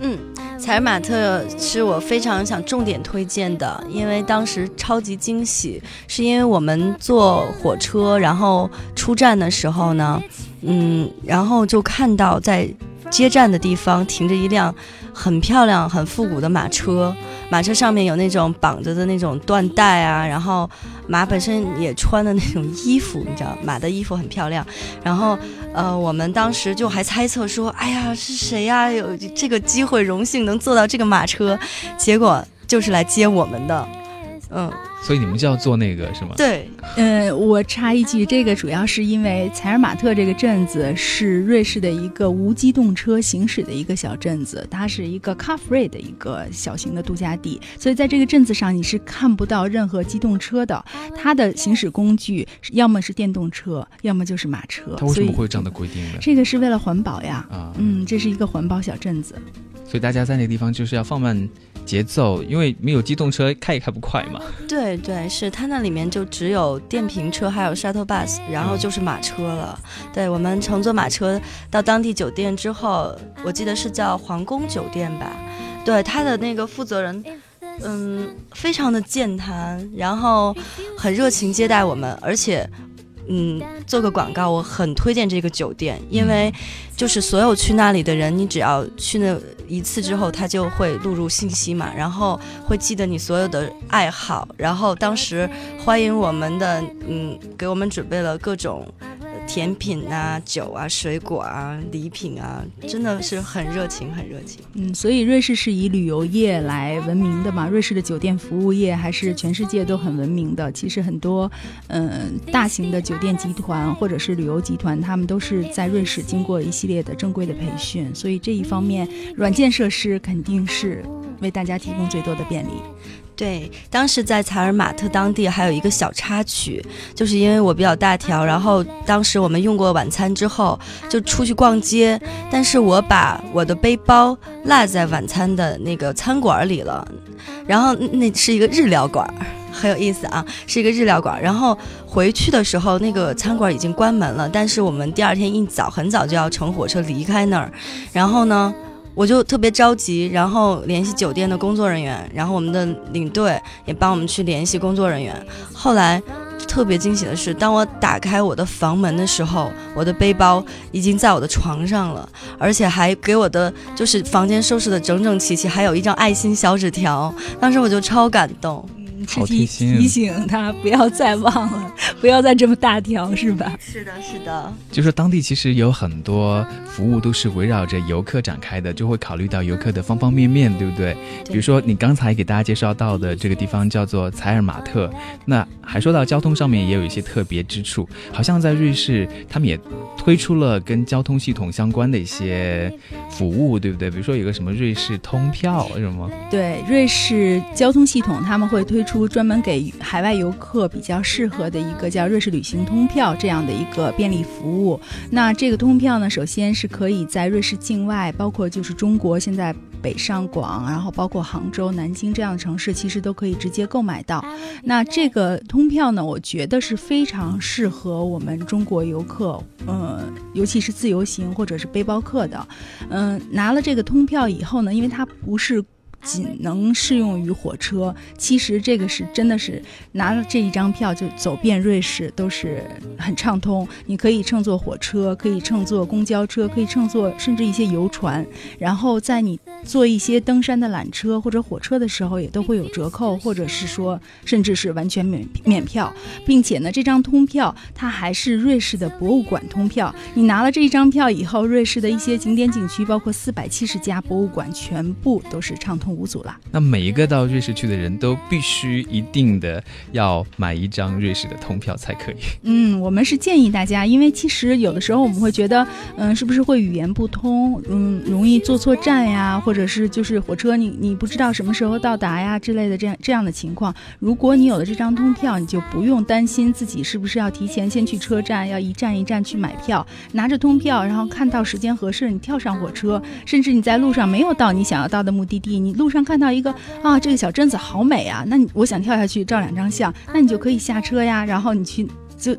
嗯，采尔马特是我非常想重点推荐的，因为当时超级惊喜，是因为我们坐火车，然后出站的时候呢，嗯，然后就看到在接站的地方停着一辆。很漂亮、很复古的马车，马车上面有那种绑着的那种缎带啊，然后马本身也穿的那种衣服，你知道，马的衣服很漂亮。然后，呃，我们当时就还猜测说，哎呀，是谁呀？有这个机会，荣幸能坐到这个马车，结果就是来接我们的，嗯。所以你们就要做那个是吗？对，呃，我插一句，这个主要是因为采尔马特这个镇子是瑞士的一个无机动车行驶的一个小镇子，它是一个 car free 的一个小型的度假地，所以在这个镇子上你是看不到任何机动车的，它的行驶工具要么是电动车，要么就是马车。它为什么会有这样的规定呢？这个是为了环保呀，啊，嗯，这是一个环保小镇子。所以大家在那个地方就是要放慢节奏，因为没有机动车开也开不快嘛。对对对，是它那里面就只有电瓶车，还有 shuttle bus，然后就是马车了。对我们乘坐马车到当地酒店之后，我记得是叫皇宫酒店吧。对，他的那个负责人，嗯，非常的健谈，然后很热情接待我们，而且。嗯，做个广告，我很推荐这个酒店，因为就是所有去那里的人，你只要去那一次之后，他就会录入信息嘛，然后会记得你所有的爱好，然后当时欢迎我们的，嗯，给我们准备了各种。甜品啊，酒啊，水果啊，礼品啊，真的是很热情，很热情。嗯，所以瑞士是以旅游业来闻名的嘛，瑞士的酒店服务业还是全世界都很闻名的。其实很多，嗯，大型的酒店集团或者是旅游集团，他们都是在瑞士经过一系列的正规的培训，所以这一方面软件设施肯定是为大家提供最多的便利。对，当时在采尔马特当地还有一个小插曲，就是因为我比较大条，然后当时我们用过晚餐之后就出去逛街，但是我把我的背包落在晚餐的那个餐馆里了，然后那是一个日料馆，很有意思啊，是一个日料馆，然后回去的时候那个餐馆已经关门了，但是我们第二天一早很早就要乘火车离开那儿，然后呢。我就特别着急，然后联系酒店的工作人员，然后我们的领队也帮我们去联系工作人员。后来特别惊喜的是，当我打开我的房门的时候，我的背包已经在我的床上了，而且还给我的就是房间收拾的整整齐齐，还有一张爱心小纸条。当时我就超感动。好贴心，提醒他不要再忘了，不要再这么大条，是吧？是的，是的。就是当地其实有很多服务都是围绕着游客展开的，就会考虑到游客的方方面面，对不对？比如说你刚才给大家介绍到的这个地方叫做采尔马特，那还说到交通上面也有一些特别之处，好像在瑞士他们也推出了跟交通系统相关的一些服务，对不对？比如说有个什么瑞士通票，什么？对，瑞士交通系统他们会推。出专门给海外游客比较适合的一个叫瑞士旅行通票这样的一个便利服务。那这个通票呢，首先是可以在瑞士境外，包括就是中国现在北上广，然后包括杭州、南京这样的城市，其实都可以直接购买到。那这个通票呢，我觉得是非常适合我们中国游客，嗯，尤其是自由行或者是背包客的。嗯，拿了这个通票以后呢，因为它不是。仅能适用于火车。其实这个是真的是拿了这一张票就走遍瑞士都是很畅通。你可以乘坐火车，可以乘坐公交车，可以乘坐甚至一些游船。然后在你坐一些登山的缆车或者火车的时候，也都会有折扣，或者是说甚至是完全免免票。并且呢，这张通票它还是瑞士的博物馆通票。你拿了这一张票以后，瑞士的一些景点景区，包括四百七十家博物馆，全部都是畅通。无阻了。那每一个到瑞士去的人都必须一定的要买一张瑞士的通票才可以。嗯，我们是建议大家，因为其实有的时候我们会觉得，嗯，是不是会语言不通，嗯，容易坐错站呀，或者是就是火车你你不知道什么时候到达呀之类的这样这样的情况。如果你有了这张通票，你就不用担心自己是不是要提前先去车站，要一站一站去买票，拿着通票，然后看到时间合适，你跳上火车，甚至你在路上没有到你想要到的目的地，你。路上看到一个啊，这个小镇子好美啊，那你我想跳下去照两张相，那你就可以下车呀，然后你去就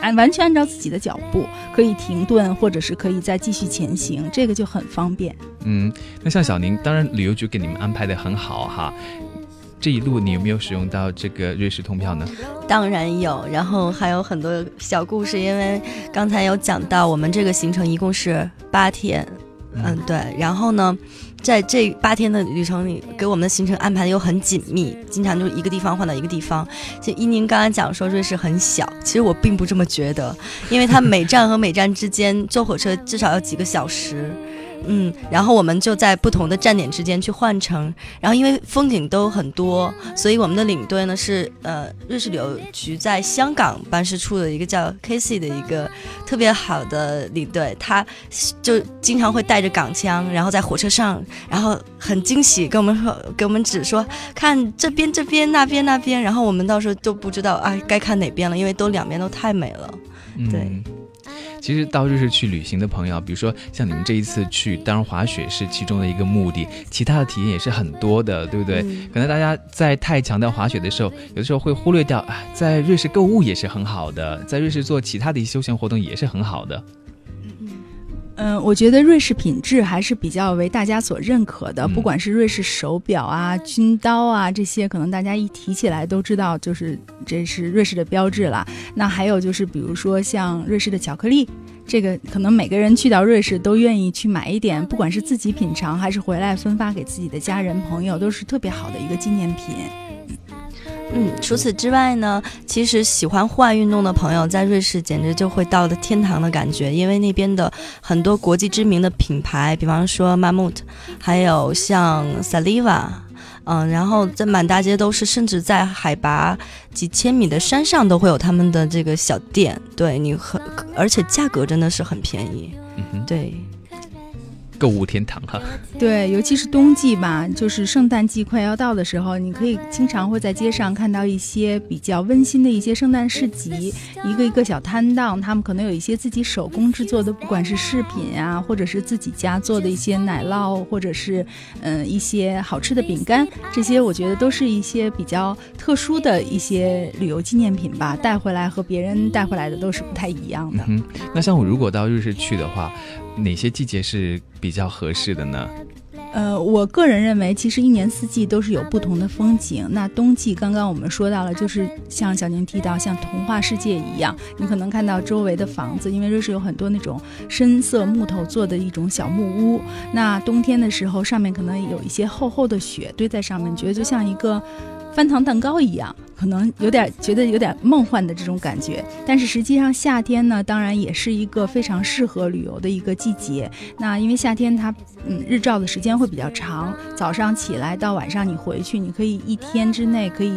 按完全按照自己的脚步，可以停顿，或者是可以再继续前行，这个就很方便。嗯，那像小宁，当然旅游局给你们安排的很好哈，这一路你有没有使用到这个瑞士通票呢？当然有，然后还有很多小故事，因为刚才有讲到我们这个行程一共是八天，嗯对，然后呢。在这八天的旅程里，给我们的行程安排的又很紧密，经常就是一个地方换到一个地方。就依宁刚刚讲说瑞士很小，其实我并不这么觉得，因为它每站和每站之间坐火车至少要几个小时。嗯，然后我们就在不同的站点之间去换乘，然后因为风景都很多，所以我们的领队呢是呃瑞士旅游局在香港办事处的一个叫 Casey 的一个特别好的领队，他就经常会带着港腔，然后在火车上，然后很惊喜跟我们说，给我们指说看这边这边那边那边，然后我们到时候都不知道啊该看哪边了，因为都两边都太美了，对。其实到瑞士去旅行的朋友，比如说像你们这一次去，当然滑雪是其中的一个目的，其他的体验也是很多的，对不对？可能大家在太强调滑雪的时候，有的时候会忽略掉啊，在瑞士购物也是很好的，在瑞士做其他的一些休闲活动也是很好的。嗯，我觉得瑞士品质还是比较为大家所认可的，不管是瑞士手表啊、军刀啊这些，可能大家一提起来都知道，就是这是瑞士的标志了。那还有就是，比如说像瑞士的巧克力，这个可能每个人去到瑞士都愿意去买一点，不管是自己品尝还是回来分发给自己的家人朋友，都是特别好的一个纪念品。嗯，除此之外呢，其实喜欢户外运动的朋友在瑞士简直就会到了天堂的感觉，因为那边的很多国际知名的品牌，比方说 Mammut，还有像 Saliva，嗯，然后在满大街都是，甚至在海拔几千米的山上都会有他们的这个小店，对你很，而且价格真的是很便宜，对。购物天堂哈，*laughs* 对，尤其是冬季吧，就是圣诞季快要到的时候，你可以经常会在街上看到一些比较温馨的一些圣诞市集，一个一个小摊档，他们可能有一些自己手工制作的，不管是饰品啊，或者是自己家做的一些奶酪，或者是嗯一些好吃的饼干，这些我觉得都是一些比较特殊的一些旅游纪念品吧，带回来和别人带回来的都是不太一样的。嗯，那像我如果到瑞士去的话。哪些季节是比较合适的呢？呃，我个人认为，其实一年四季都是有不同的风景。那冬季刚刚我们说到了，就是像小宁提到，像童话世界一样，你可能看到周围的房子，因为瑞士有很多那种深色木头做的一种小木屋。那冬天的时候，上面可能有一些厚厚的雪堆在上面，觉得就像一个翻糖蛋糕一样。可能有点觉得有点梦幻的这种感觉，但是实际上夏天呢，当然也是一个非常适合旅游的一个季节。那因为夏天它嗯日照的时间会比较长，早上起来到晚上你回去，你可以一天之内可以。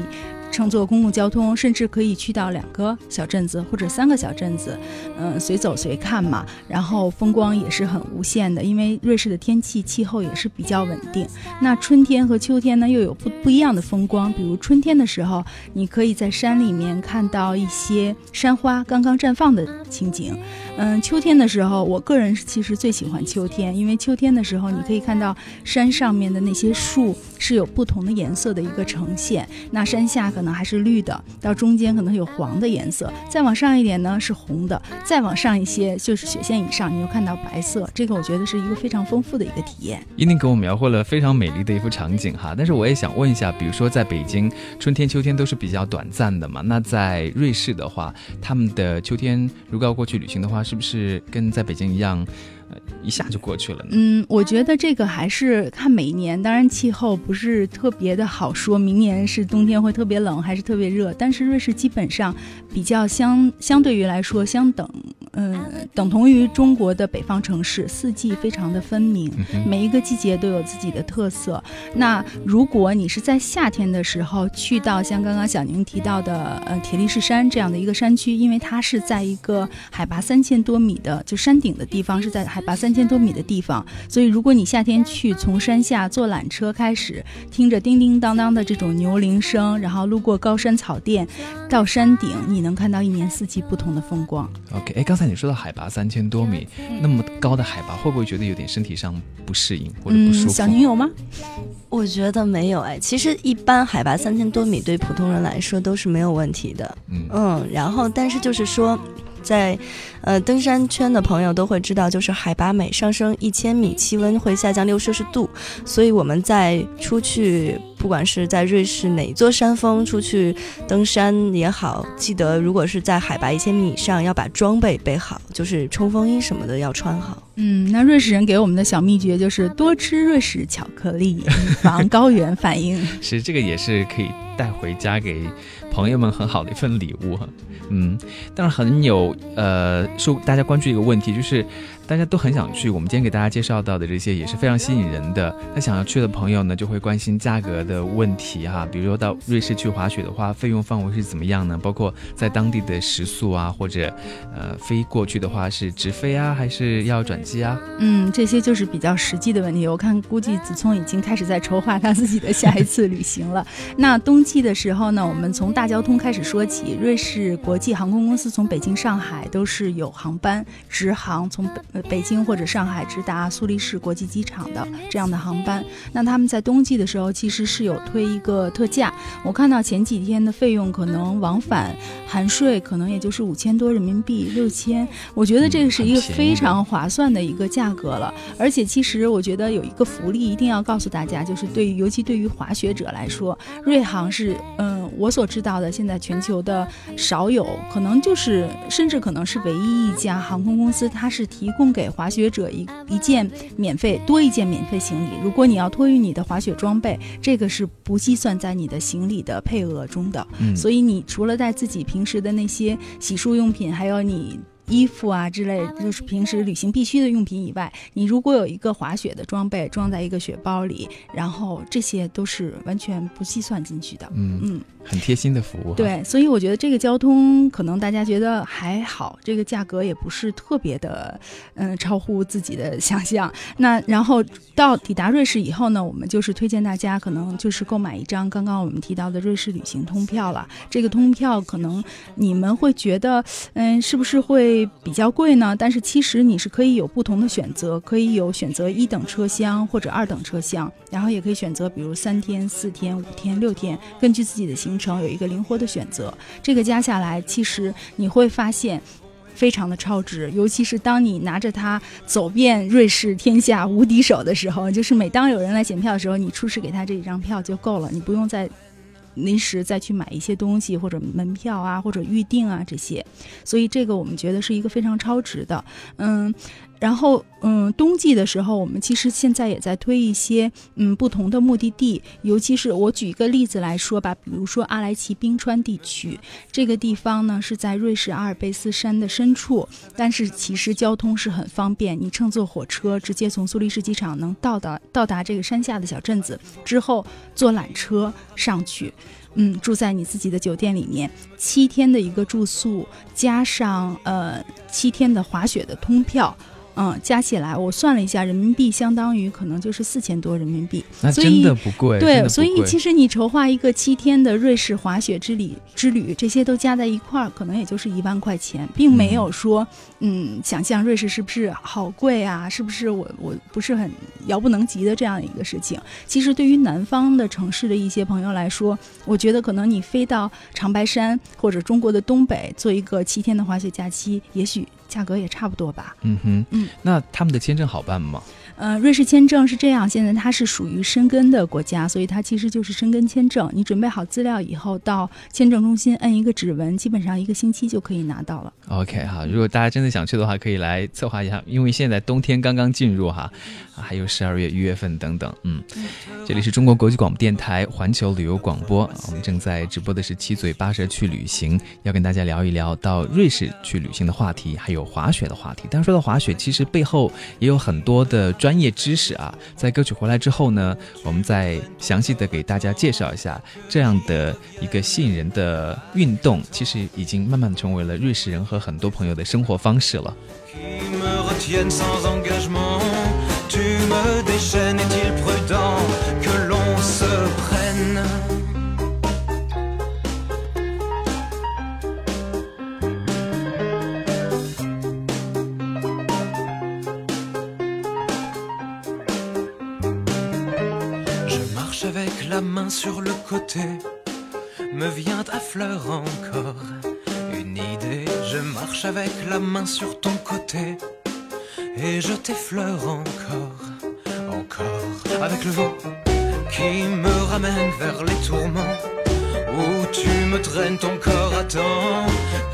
乘坐公共交通，甚至可以去到两个小镇子或者三个小镇子，嗯，随走随看嘛。然后风光也是很无限的，因为瑞士的天气气候也是比较稳定。那春天和秋天呢，又有不不一样的风光。比如春天的时候，你可以在山里面看到一些山花刚刚绽放的情景。嗯，秋天的时候，我个人其实最喜欢秋天，因为秋天的时候，你可以看到山上面的那些树是有不同的颜色的一个呈现。那山下可能还是绿的，到中间可能有黄的颜色，再往上一点呢是红的，再往上一些就是雪线以上，你又看到白色。这个我觉得是一个非常丰富的一个体验。一定给我描绘了非常美丽的一幅场景哈，但是我也想问一下，比如说在北京，春天、秋天都是比较短暂的嘛？那在瑞士的话，他们的秋天如果要过去旅行的话，是不是跟在北京一样，一下就过去了呢？嗯，我觉得这个还是看每一年，当然气候不是特别的好说，明年是冬天会特别冷还是特别热，但是瑞士基本上比较相相对于来说相等。嗯，等同于中国的北方城市，四季非常的分明，每一个季节都有自己的特色。那如果你是在夏天的时候去到像刚刚小宁提到的呃铁力士山这样的一个山区，因为它是在一个海拔三千多米的就山顶的地方，是在海拔三千多米的地方，所以如果你夏天去，从山下坐缆车开始，听着叮叮当当的这种牛铃声，然后路过高山草甸，到山顶，你能看到一年四季不同的风光。OK，哎，刚。才你说到海拔三千多米那么高的海拔，会不会觉得有点身体上不适应或者不舒服？小宁有吗？我觉得没有哎，其实一般海拔三千多米对普通人来说都是没有问题的。嗯嗯，然后但是就是说。在，呃，登山圈的朋友都会知道，就是海拔每上升一千米，气温会下降六摄氏度。所以我们在出去不管是在瑞士哪座山峰出去登山也好，记得如果是在海拔一千米以上，要把装备备好，就是冲锋衣什么的要穿好。嗯，那瑞士人给我们的小秘诀就是多吃瑞士巧克力，以防高原反应。其实这个也是可以带回家给朋友们很好的一份礼物。嗯，但是很有呃受大家关注一个问题就是。大家都很想去，我们今天给大家介绍到的这些也是非常吸引人的。那想要去的朋友呢，就会关心价格的问题哈。比如说到瑞士去滑雪的话，费用范围是怎么样呢？包括在当地的食宿啊，或者呃飞过去的话是直飞啊，还是要转机啊？嗯，这些就是比较实际的问题。我看估计子聪已经开始在筹划他自己的下一次旅行了。*laughs* 那冬季的时候呢，我们从大交通开始说起。瑞士国际航空公司从北京、上海都是有航班直航从北。北京或者上海直达苏黎世国际机场的这样的航班，那他们在冬季的时候其实是有推一个特价。我看到前几天的费用可能往返含税可能也就是五千多人民币，六千。我觉得这个是一个非常划算的一个价格了。而且其实我觉得有一个福利一定要告诉大家，就是对于尤其对于滑雪者来说，瑞航是嗯我所知道的现在全球的少有，可能就是甚至可能是唯一一家航空公司，它是提供。给滑雪者一一件免费多一件免费行李，如果你要托运你的滑雪装备，这个是不计算在你的行李的配额中的。所以你除了带自己平时的那些洗漱用品，还有你。衣服啊之类，就是平时旅行必须的用品以外，你如果有一个滑雪的装备装在一个雪包里，然后这些都是完全不计算进去的。嗯嗯，很贴心的服务。对，所以我觉得这个交通可能大家觉得还好，这个价格也不是特别的，嗯，超乎自己的想象。那然后到抵达瑞士以后呢，我们就是推荐大家可能就是购买一张刚刚我们提到的瑞士旅行通票了。这个通票可能你们会觉得，嗯，是不是会？比较贵呢，但是其实你是可以有不同的选择，可以有选择一等车厢或者二等车厢，然后也可以选择比如三天、四天、五天、六天，根据自己的行行程有一个灵活的选择。这个加下来，其实你会发现非常的超值，尤其是当你拿着它走遍瑞士天下无敌手的时候，就是每当有人来检票的时候，你出示给他这一张票就够了，你不用再。临时再去买一些东西，或者门票啊，或者预定啊这些，所以这个我们觉得是一个非常超值的，嗯。然后，嗯，冬季的时候，我们其实现在也在推一些，嗯，不同的目的地。尤其是我举一个例子来说吧，比如说阿莱奇冰川地区，这个地方呢是在瑞士阿尔卑斯山的深处，但是其实交通是很方便，你乘坐火车直接从苏黎世机场能到达到达这个山下的小镇子，之后坐缆车上去，嗯，住在你自己的酒店里面，七天的一个住宿，加上呃七天的滑雪的通票。嗯，加起来我算了一下，人民币相当于可能就是四千多人民币，那真的不贵。对，所以其实你筹划一个七天的瑞士滑雪之旅之旅，这些都加在一块儿，可能也就是一万块钱，并没有说，嗯，想象瑞士是不是好贵啊？是不是我 *laughs* 我不是很遥不能及的这样一个事情？其实对于南方的城市的一些朋友来说，我觉得可能你飞到长白山或者中国的东北做一个七天的滑雪假期，也许。价格也差不多吧。嗯哼，嗯，那他们的签证好办吗？呃，瑞士签证是这样，现在它是属于申根的国家，所以它其实就是申根签证。你准备好资料以后，到签证中心摁一个指纹，基本上一个星期就可以拿到了。OK 哈，如果大家真的想去的话，可以来策划一下，因为现在冬天刚刚进入哈，还有十二月、一月份等等。嗯，这里是中国国际广播电台环球旅游广播，我们正在直播的是七嘴八舌去旅行，要跟大家聊一聊到瑞士去旅行的话题，还有滑雪的话题。但说到滑雪，其实背后也有很多的专。业知识啊，在歌曲回来之后呢，我们再详细的给大家介绍一下这样的一个吸引人的运动，其实已经慢慢成为了瑞士人和很多朋友的生活方式了。La main sur le côté, me vient à fleur encore une idée. Je marche avec la main sur ton côté, et je t'effleure encore, encore avec le vent qui me ramène vers les tourments. Où tu me traînes ton corps, attends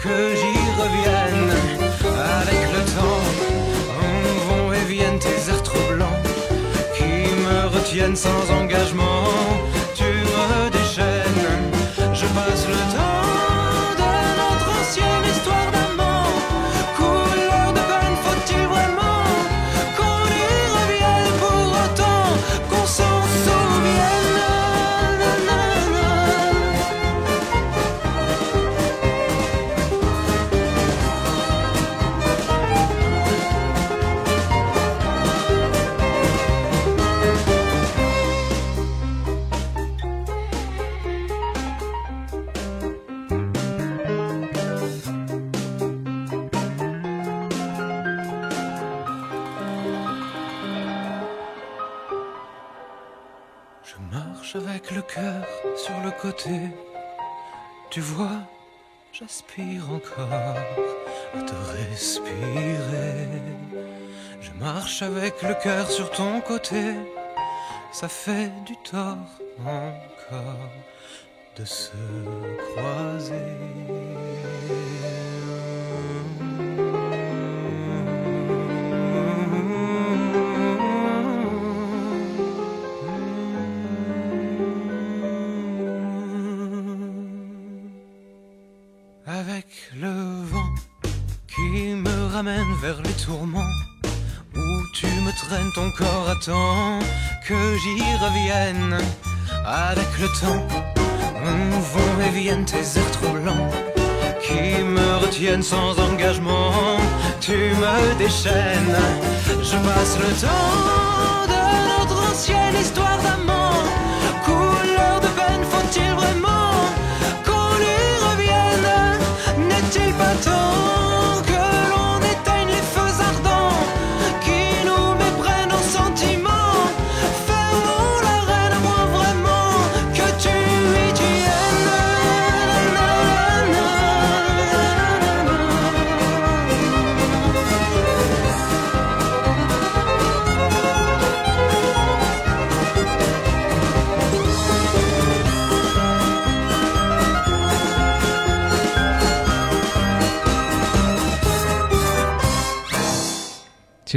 que j'y revienne. Avec le temps, on vont et viennent tes airs troublants qui me retiennent sans engagement. Avec le cœur sur ton côté. Ça fait du tort encore de se croiser. Avec le vent qui me ramène vers les tourments me traînes ton corps, attends que j'y revienne. Avec le temps, on vont et viennent tes airs troublants Qui me retiennent sans engagement. Tu me déchaînes, je passe le temps de notre ancienne histoire d'amant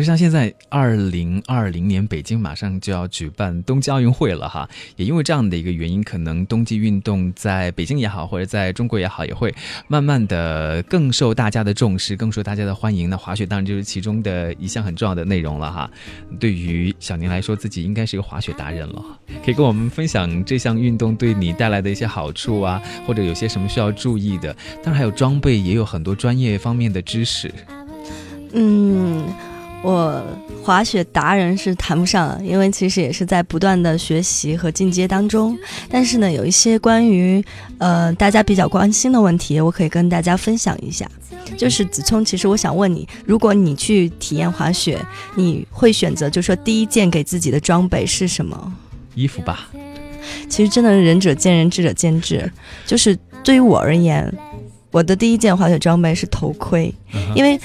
实像现在二零二零年北京马上就要举办冬季奥运会了哈，也因为这样的一个原因，可能冬季运动在北京也好，或者在中国也好，也会慢慢的更受大家的重视，更受大家的欢迎。那滑雪当然就是其中的一项很重要的内容了哈。对于小宁来说，自己应该是一个滑雪达人了，可以跟我们分享这项运动对你带来的一些好处啊，或者有些什么需要注意的。当然还有装备，也有很多专业方面的知识。嗯，我滑雪达人是谈不上的，因为其实也是在不断的学习和进阶当中。但是呢，有一些关于呃大家比较关心的问题，我可以跟大家分享一下。就是子聪，其实我想问你，如果你去体验滑雪，你会选择就说第一件给自己的装备是什么？衣服吧，其实真的是仁者见仁，智者见智。就是对于我而言，我的第一件滑雪装备是头盔，因为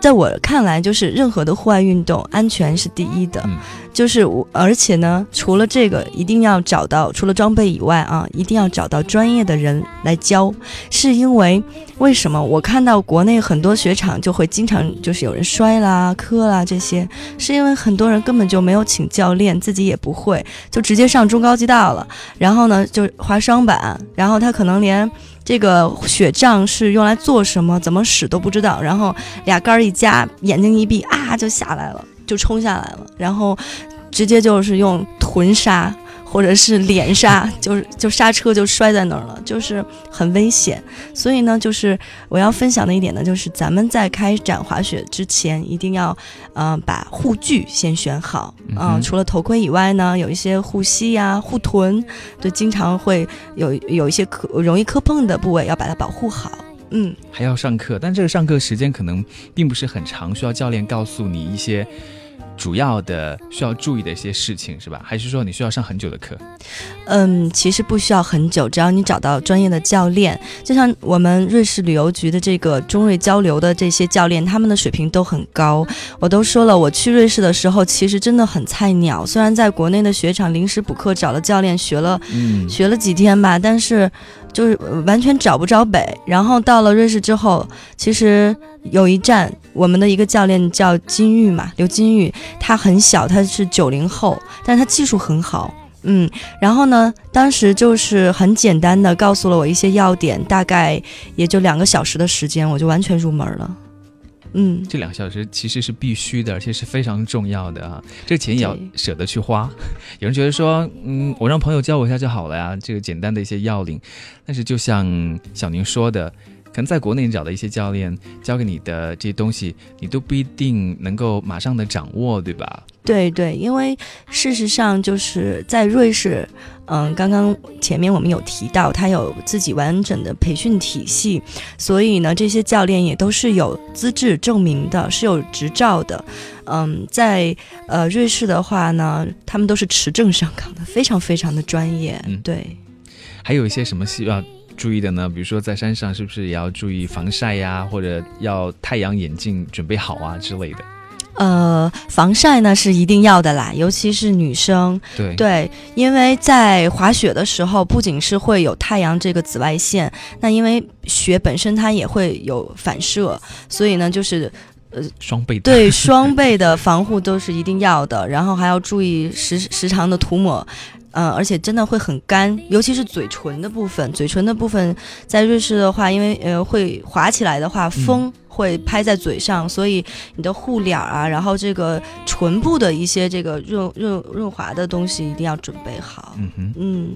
在我看来，就是任何的户外运动，安全是第一的。就是我，而且呢，除了这个，一定要找到除了装备以外啊，一定要找到专业的人来教。是因为为什么我看到国内很多雪场就会经常就是有人摔啦、磕啦这些，是因为很多人根本就没有请教练，自己也不会，就直接上中高级道了。然后呢，就滑双板，然后他可能连这个雪杖是用来做什么、怎么使都不知道，然后俩杆儿一夹，眼睛一闭啊就下来了，就冲下来了，然后直接就是用臀刹或者是脸刹，就是就刹车就摔在那儿了，就是很危险。所以呢，就是我要分享的一点呢，就是咱们在开展滑雪之前，一定要嗯、呃把护具先选好啊、嗯哼除了头盔以外呢，有一些护膝呀、护臀，对，经常会有有一些磕容易磕碰的部位，要把它保护好。嗯，还要上课，但这个上课时间可能并不是很长，需要教练告诉你一些主要的需要注意的一些事情，是吧？还是说你需要上很久的课？嗯，其实不需要很久，只要你找到专业的教练。就像我们瑞士旅游局的这个中瑞交流的这些教练，他们的水平都很高。我都说了，我去瑞士的时候，其实真的很菜鸟。虽然在国内的雪场临时补课找了教练学了，嗯，学了几天吧，但是就是完全找不着北。然后到了瑞士之后，其实有一站，我们的一个教练叫金玉嘛，刘金玉，他很小，他是九零后，但他技术很好。嗯，然后呢，当时就是很简单的告诉了我一些要点，大概也就两个小时的时间，我就完全入门了。嗯，这两个小时其实是必须的，而且是非常重要的啊！这个钱也要舍得去花。*laughs* 有人觉得说，嗯，我让朋友教我一下就好了呀，这个简单的一些要领。但是就像小宁说的，可能在国内找的一些教练教给你的这些东西，你都不一定能够马上的掌握，对吧？对对，因为事实上就是在瑞士，嗯，刚刚前面我们有提到，他有自己完整的培训体系，所以呢，这些教练也都是有资质证明的，是有执照的。嗯，在呃瑞士的话呢，他们都是持证上岗的，*laughs* 非常非常的专业。嗯对。还有一些什么需要注意的呢？比如说在山上是不是也要注意防晒呀，或者要太阳眼镜准备好啊之类的？呃，防晒呢是一定要的啦，尤其是女生。对对，因为在滑雪的时候，不仅是会有太阳这个紫外线，那因为雪本身它也会有反射，所以呢，就是呃双倍的对双倍的防护都是一定要的，然后还要注意时时常的涂抹。嗯，而且真的会很干，尤其是嘴唇的部分。嘴唇的部分在瑞士的话，因为呃会滑起来的话，风会拍在嘴上，所以你的护脸啊，然后这个唇部的一些这个润润润滑的东西一定要准备好。嗯哼，嗯，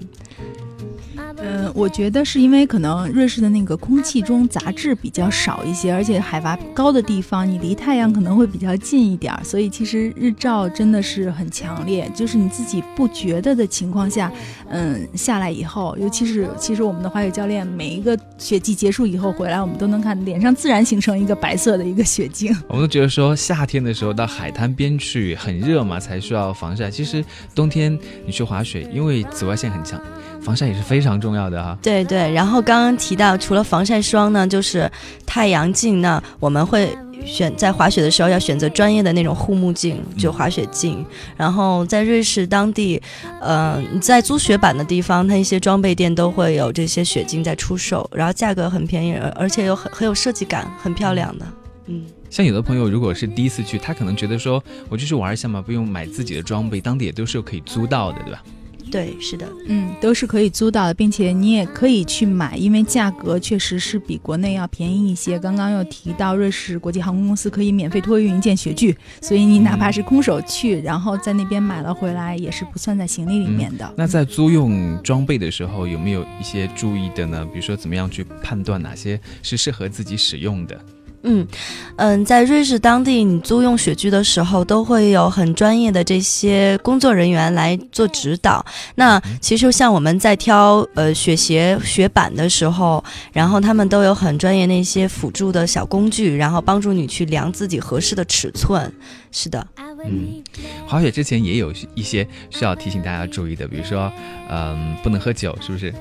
嗯，我觉得是因为可能瑞士的那个空气中杂质比较少一些，而且海拔高的地方，你离太阳可能会比较近一点儿，所以其实日照真的是很强烈，就是你自己不觉得的情况下，嗯，下来以后，尤其是其实我们的滑雪教练每一个雪季结束以后回来，我们都能看脸上自然形成一个白色的一个雪镜。*laughs* 我们都觉得说夏天的时候到海滩边去很热嘛，才需要防晒。其实冬天你去滑雪，因为紫外线很强，防晒也是非常重要的哈、对对。然后刚刚提到，除了防晒霜呢，就是太阳镜呢，我们会。选在滑雪的时候要选择专业的那种护目镜，就滑雪镜。然后在瑞士当地，呃，在租雪板的地方，它一些装备店都会有这些雪镜在出售，然后价格很便宜，而而且有很很有设计感，很漂亮的。嗯，像有的朋友如果是第一次去，他可能觉得说我就是玩一下嘛，不用买自己的装备，当地也都是可以租到的，对吧？对，是的。嗯，都是可以租到的，并且你也可以去买，因为价格确实是比国内要便宜一些。刚刚又提到瑞士国际航空公司可以免费托运一件雪具，所以你哪怕是空手去，然后在那边买了回来，也是不算在行李里面的。那在租用装备的时候，有没有一些注意的呢？比如说怎么样去判断哪些是适合自己使用的？嗯嗯，在瑞士当地，你租用雪具的时候，都会有很专业的这些工作人员来做指导。那其实像我们在挑呃雪鞋、雪板的时候，然后他们都有很专业那些辅助的小工具，然后帮助你去量自己合适的尺寸。是的，嗯，滑雪之前也有一些需要提醒大家注意的，比如说，嗯，不能喝酒，是不是？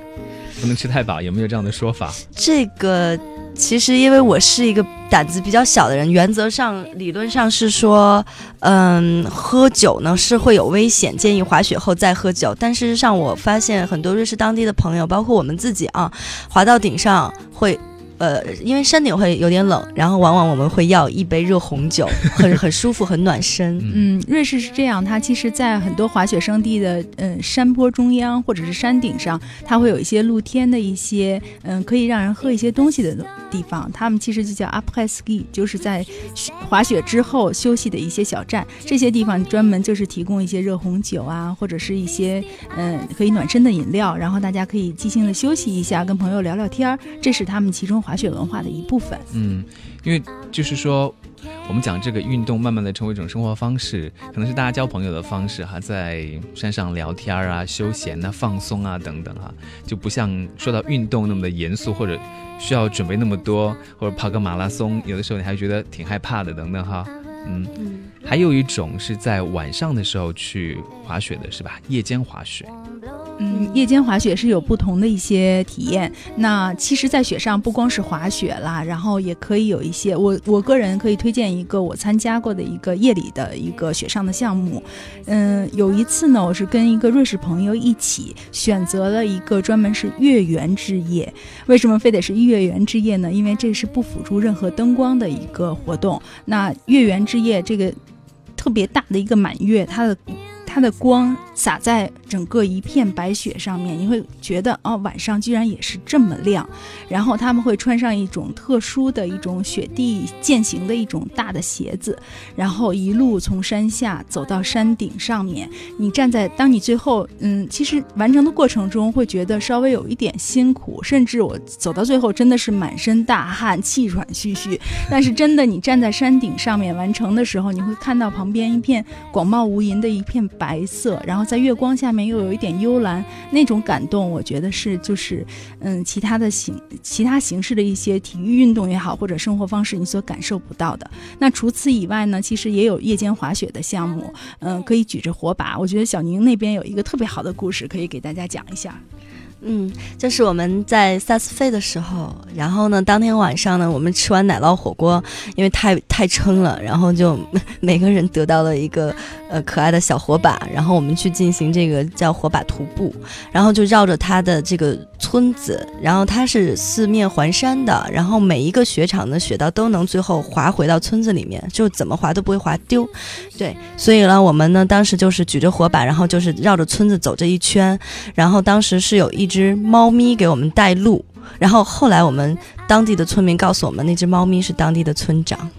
不能吃太饱，有没有这样的说法？这个其实因为我是一个胆子比较小的人，原则上理论上是说，嗯，喝酒呢是会有危险，建议滑雪后再喝酒。但事实上，我发现很多瑞士当地的朋友，包括我们自己啊，滑到顶上会。呃，因为山顶会有点冷，然后往往我们会要一杯热红酒，*laughs* 很很舒服，很暖身。嗯，瑞士是这样，它其实，在很多滑雪胜地的嗯山坡中央或者是山顶上，它会有一些露天的一些嗯可以让人喝一些东西的地方，他们其实就叫 après ski，就是在滑雪之后休息的一些小站。这些地方专门就是提供一些热红酒啊，或者是一些嗯可以暖身的饮料，然后大家可以即兴的休息一下，跟朋友聊聊天儿，这是他们其中滑滑雪文化的一部分。嗯，因为就是说，我们讲这个运动慢慢的成为一种生活方式，可能是大家交朋友的方式哈，在山上聊天啊、休闲啊、放松啊等等哈，就不像说到运动那么的严肃，或者需要准备那么多，或者跑个马拉松，有的时候你还觉得挺害怕的等等哈。嗯，还有一种是在晚上的时候去滑雪的，是吧？夜间滑雪。嗯，夜间滑雪是有不同的一些体验。那其实，在雪上不光是滑雪啦，然后也可以有一些我我个人可以推荐一个我参加过的一个夜里的一个雪上的项目。嗯，有一次呢，我是跟一个瑞士朋友一起选择了一个专门是月圆之夜。为什么非得是月圆之夜呢？因为这是不辅助任何灯光的一个活动。那月圆之夜这个特别大的一个满月，它的它的光。洒在整个一片白雪上面，你会觉得哦，晚上居然也是这么亮。然后他们会穿上一种特殊的一种雪地践行的一种大的鞋子，然后一路从山下走到山顶上面。你站在，当你最后，嗯，其实完成的过程中会觉得稍微有一点辛苦，甚至我走到最后真的是满身大汗、气喘吁吁。但是真的，你站在山顶上面完成的时候，你会看到旁边一片广袤无垠的一片白白色，然后。在月光下面又有一点幽蓝，那种感动，我觉得是就是，嗯，其他的形其他形式的一些体育运动也好，或者生活方式你所感受不到的。那除此以外呢，其实也有夜间滑雪的项目，嗯，可以举着火把。我觉得小宁那边有一个特别好的故事，可以给大家讲一下。嗯，就是我们在萨斯费的时候，然后呢，当天晚上呢，我们吃完奶酪火锅，因为太太撑了，然后就 *laughs* 每个人得到了一个呃可爱的小火把，然后我们去进行这个叫火把徒步，然后就绕着它的这个村子，然后它是四面环山的，然后每一个雪场的雪道都能最后滑回到村子里面，就怎么滑都不会滑丢，对，所以呢，我们呢当时就是举着火把，然后就是绕着村子走这一圈，然后当时是有一。只猫咪给我们带路，然后后来我们当地的村民告诉我们，那只猫咪是当地的村长。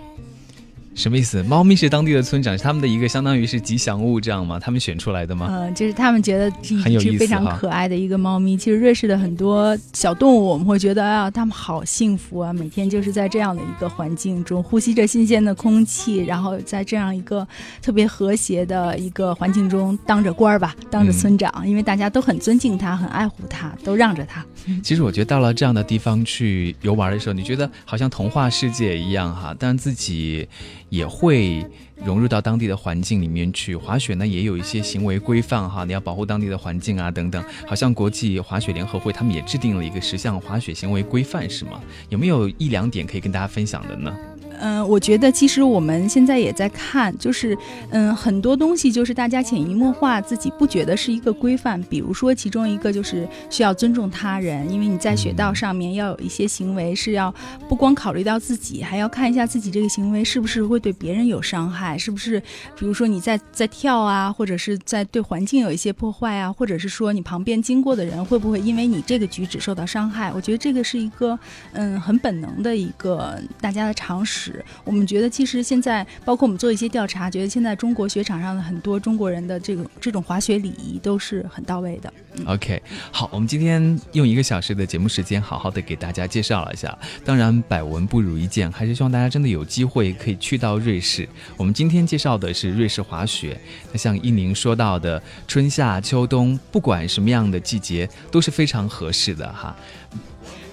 什么意思？猫咪是当地的村长，是他们的一个相当于是吉祥物，这样吗？他们选出来的吗？嗯，就是他们觉得是一只非常可爱的一个猫咪。其实瑞士的很多小动物，我们会觉得啊，它们好幸福啊，每天就是在这样的一个环境中呼吸着新鲜的空气，然后在这样一个特别和谐的一个环境中当着官儿吧，当着村长，因为大家都很尊敬他，很爱护他，都让着它。其实我觉得到了这样的地方去游玩的时候，你觉得好像童话世界一样哈，但自己。也会融入到当地的环境里面去滑雪呢，也有一些行为规范哈，你要保护当地的环境啊等等。好像国际滑雪联合会他们也制定了一个十项滑雪行为规范，是吗？有没有一两点可以跟大家分享的呢？嗯，我觉得其实我们现在也在看，就是嗯，很多东西就是大家潜移默化自己不觉得是一个规范。比如说，其中一个就是需要尊重他人，因为你在雪道上面要有一些行为是要不光考虑到自己，还要看一下自己这个行为是不是会对别人有伤害，是不是比如说你在在跳啊，或者是在对环境有一些破坏啊，或者是说你旁边经过的人会不会因为你这个举止受到伤害？我觉得这个是一个嗯很本能的一个大家的常识。我们觉得，其实现在包括我们做一些调查，觉得现在中国雪场上的很多中国人的这种这种滑雪礼仪都是很到位的。OK，好，我们今天用一个小时的节目时间，好好的给大家介绍了一下。当然，百闻不如一见，还是希望大家真的有机会可以去到瑞士。我们今天介绍的是瑞士滑雪，那像一宁说到的，春夏秋冬，不管什么样的季节都是非常合适的哈。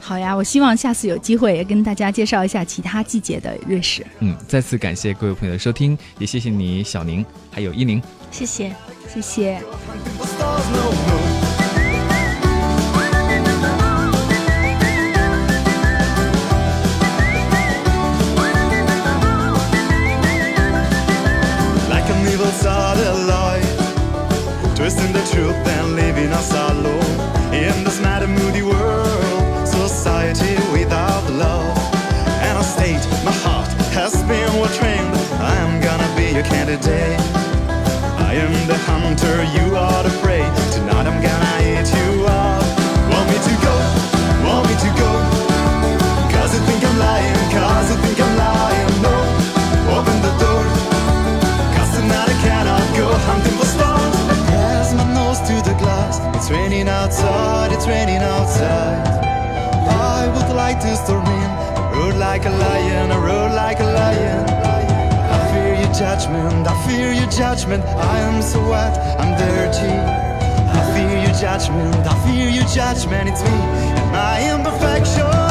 好呀，我希望下次有机会也跟大家介绍一下其他季节的瑞士。嗯，再次感谢各位朋友的收听，也谢谢你小宁，还有依宁，谢谢，谢谢。Candidate. I state my heart has been well trained. I am gonna be your candidate. I am the hunter, you are the prey. Tonight I'm gonna eat you up. Want me to go? Want me to go? Cause you think I'm lying, cause you think I'm lying. No, open the door. Cause tonight I cannot go hunting for stars. Press my nose to the glass. It's raining outside, it's raining outside. Like a lion, I rode like a lion judgment, I fear your judgment. I am so wet, I'm dirty. I fear your judgment, I fear your judgment. It's me and my imperfection.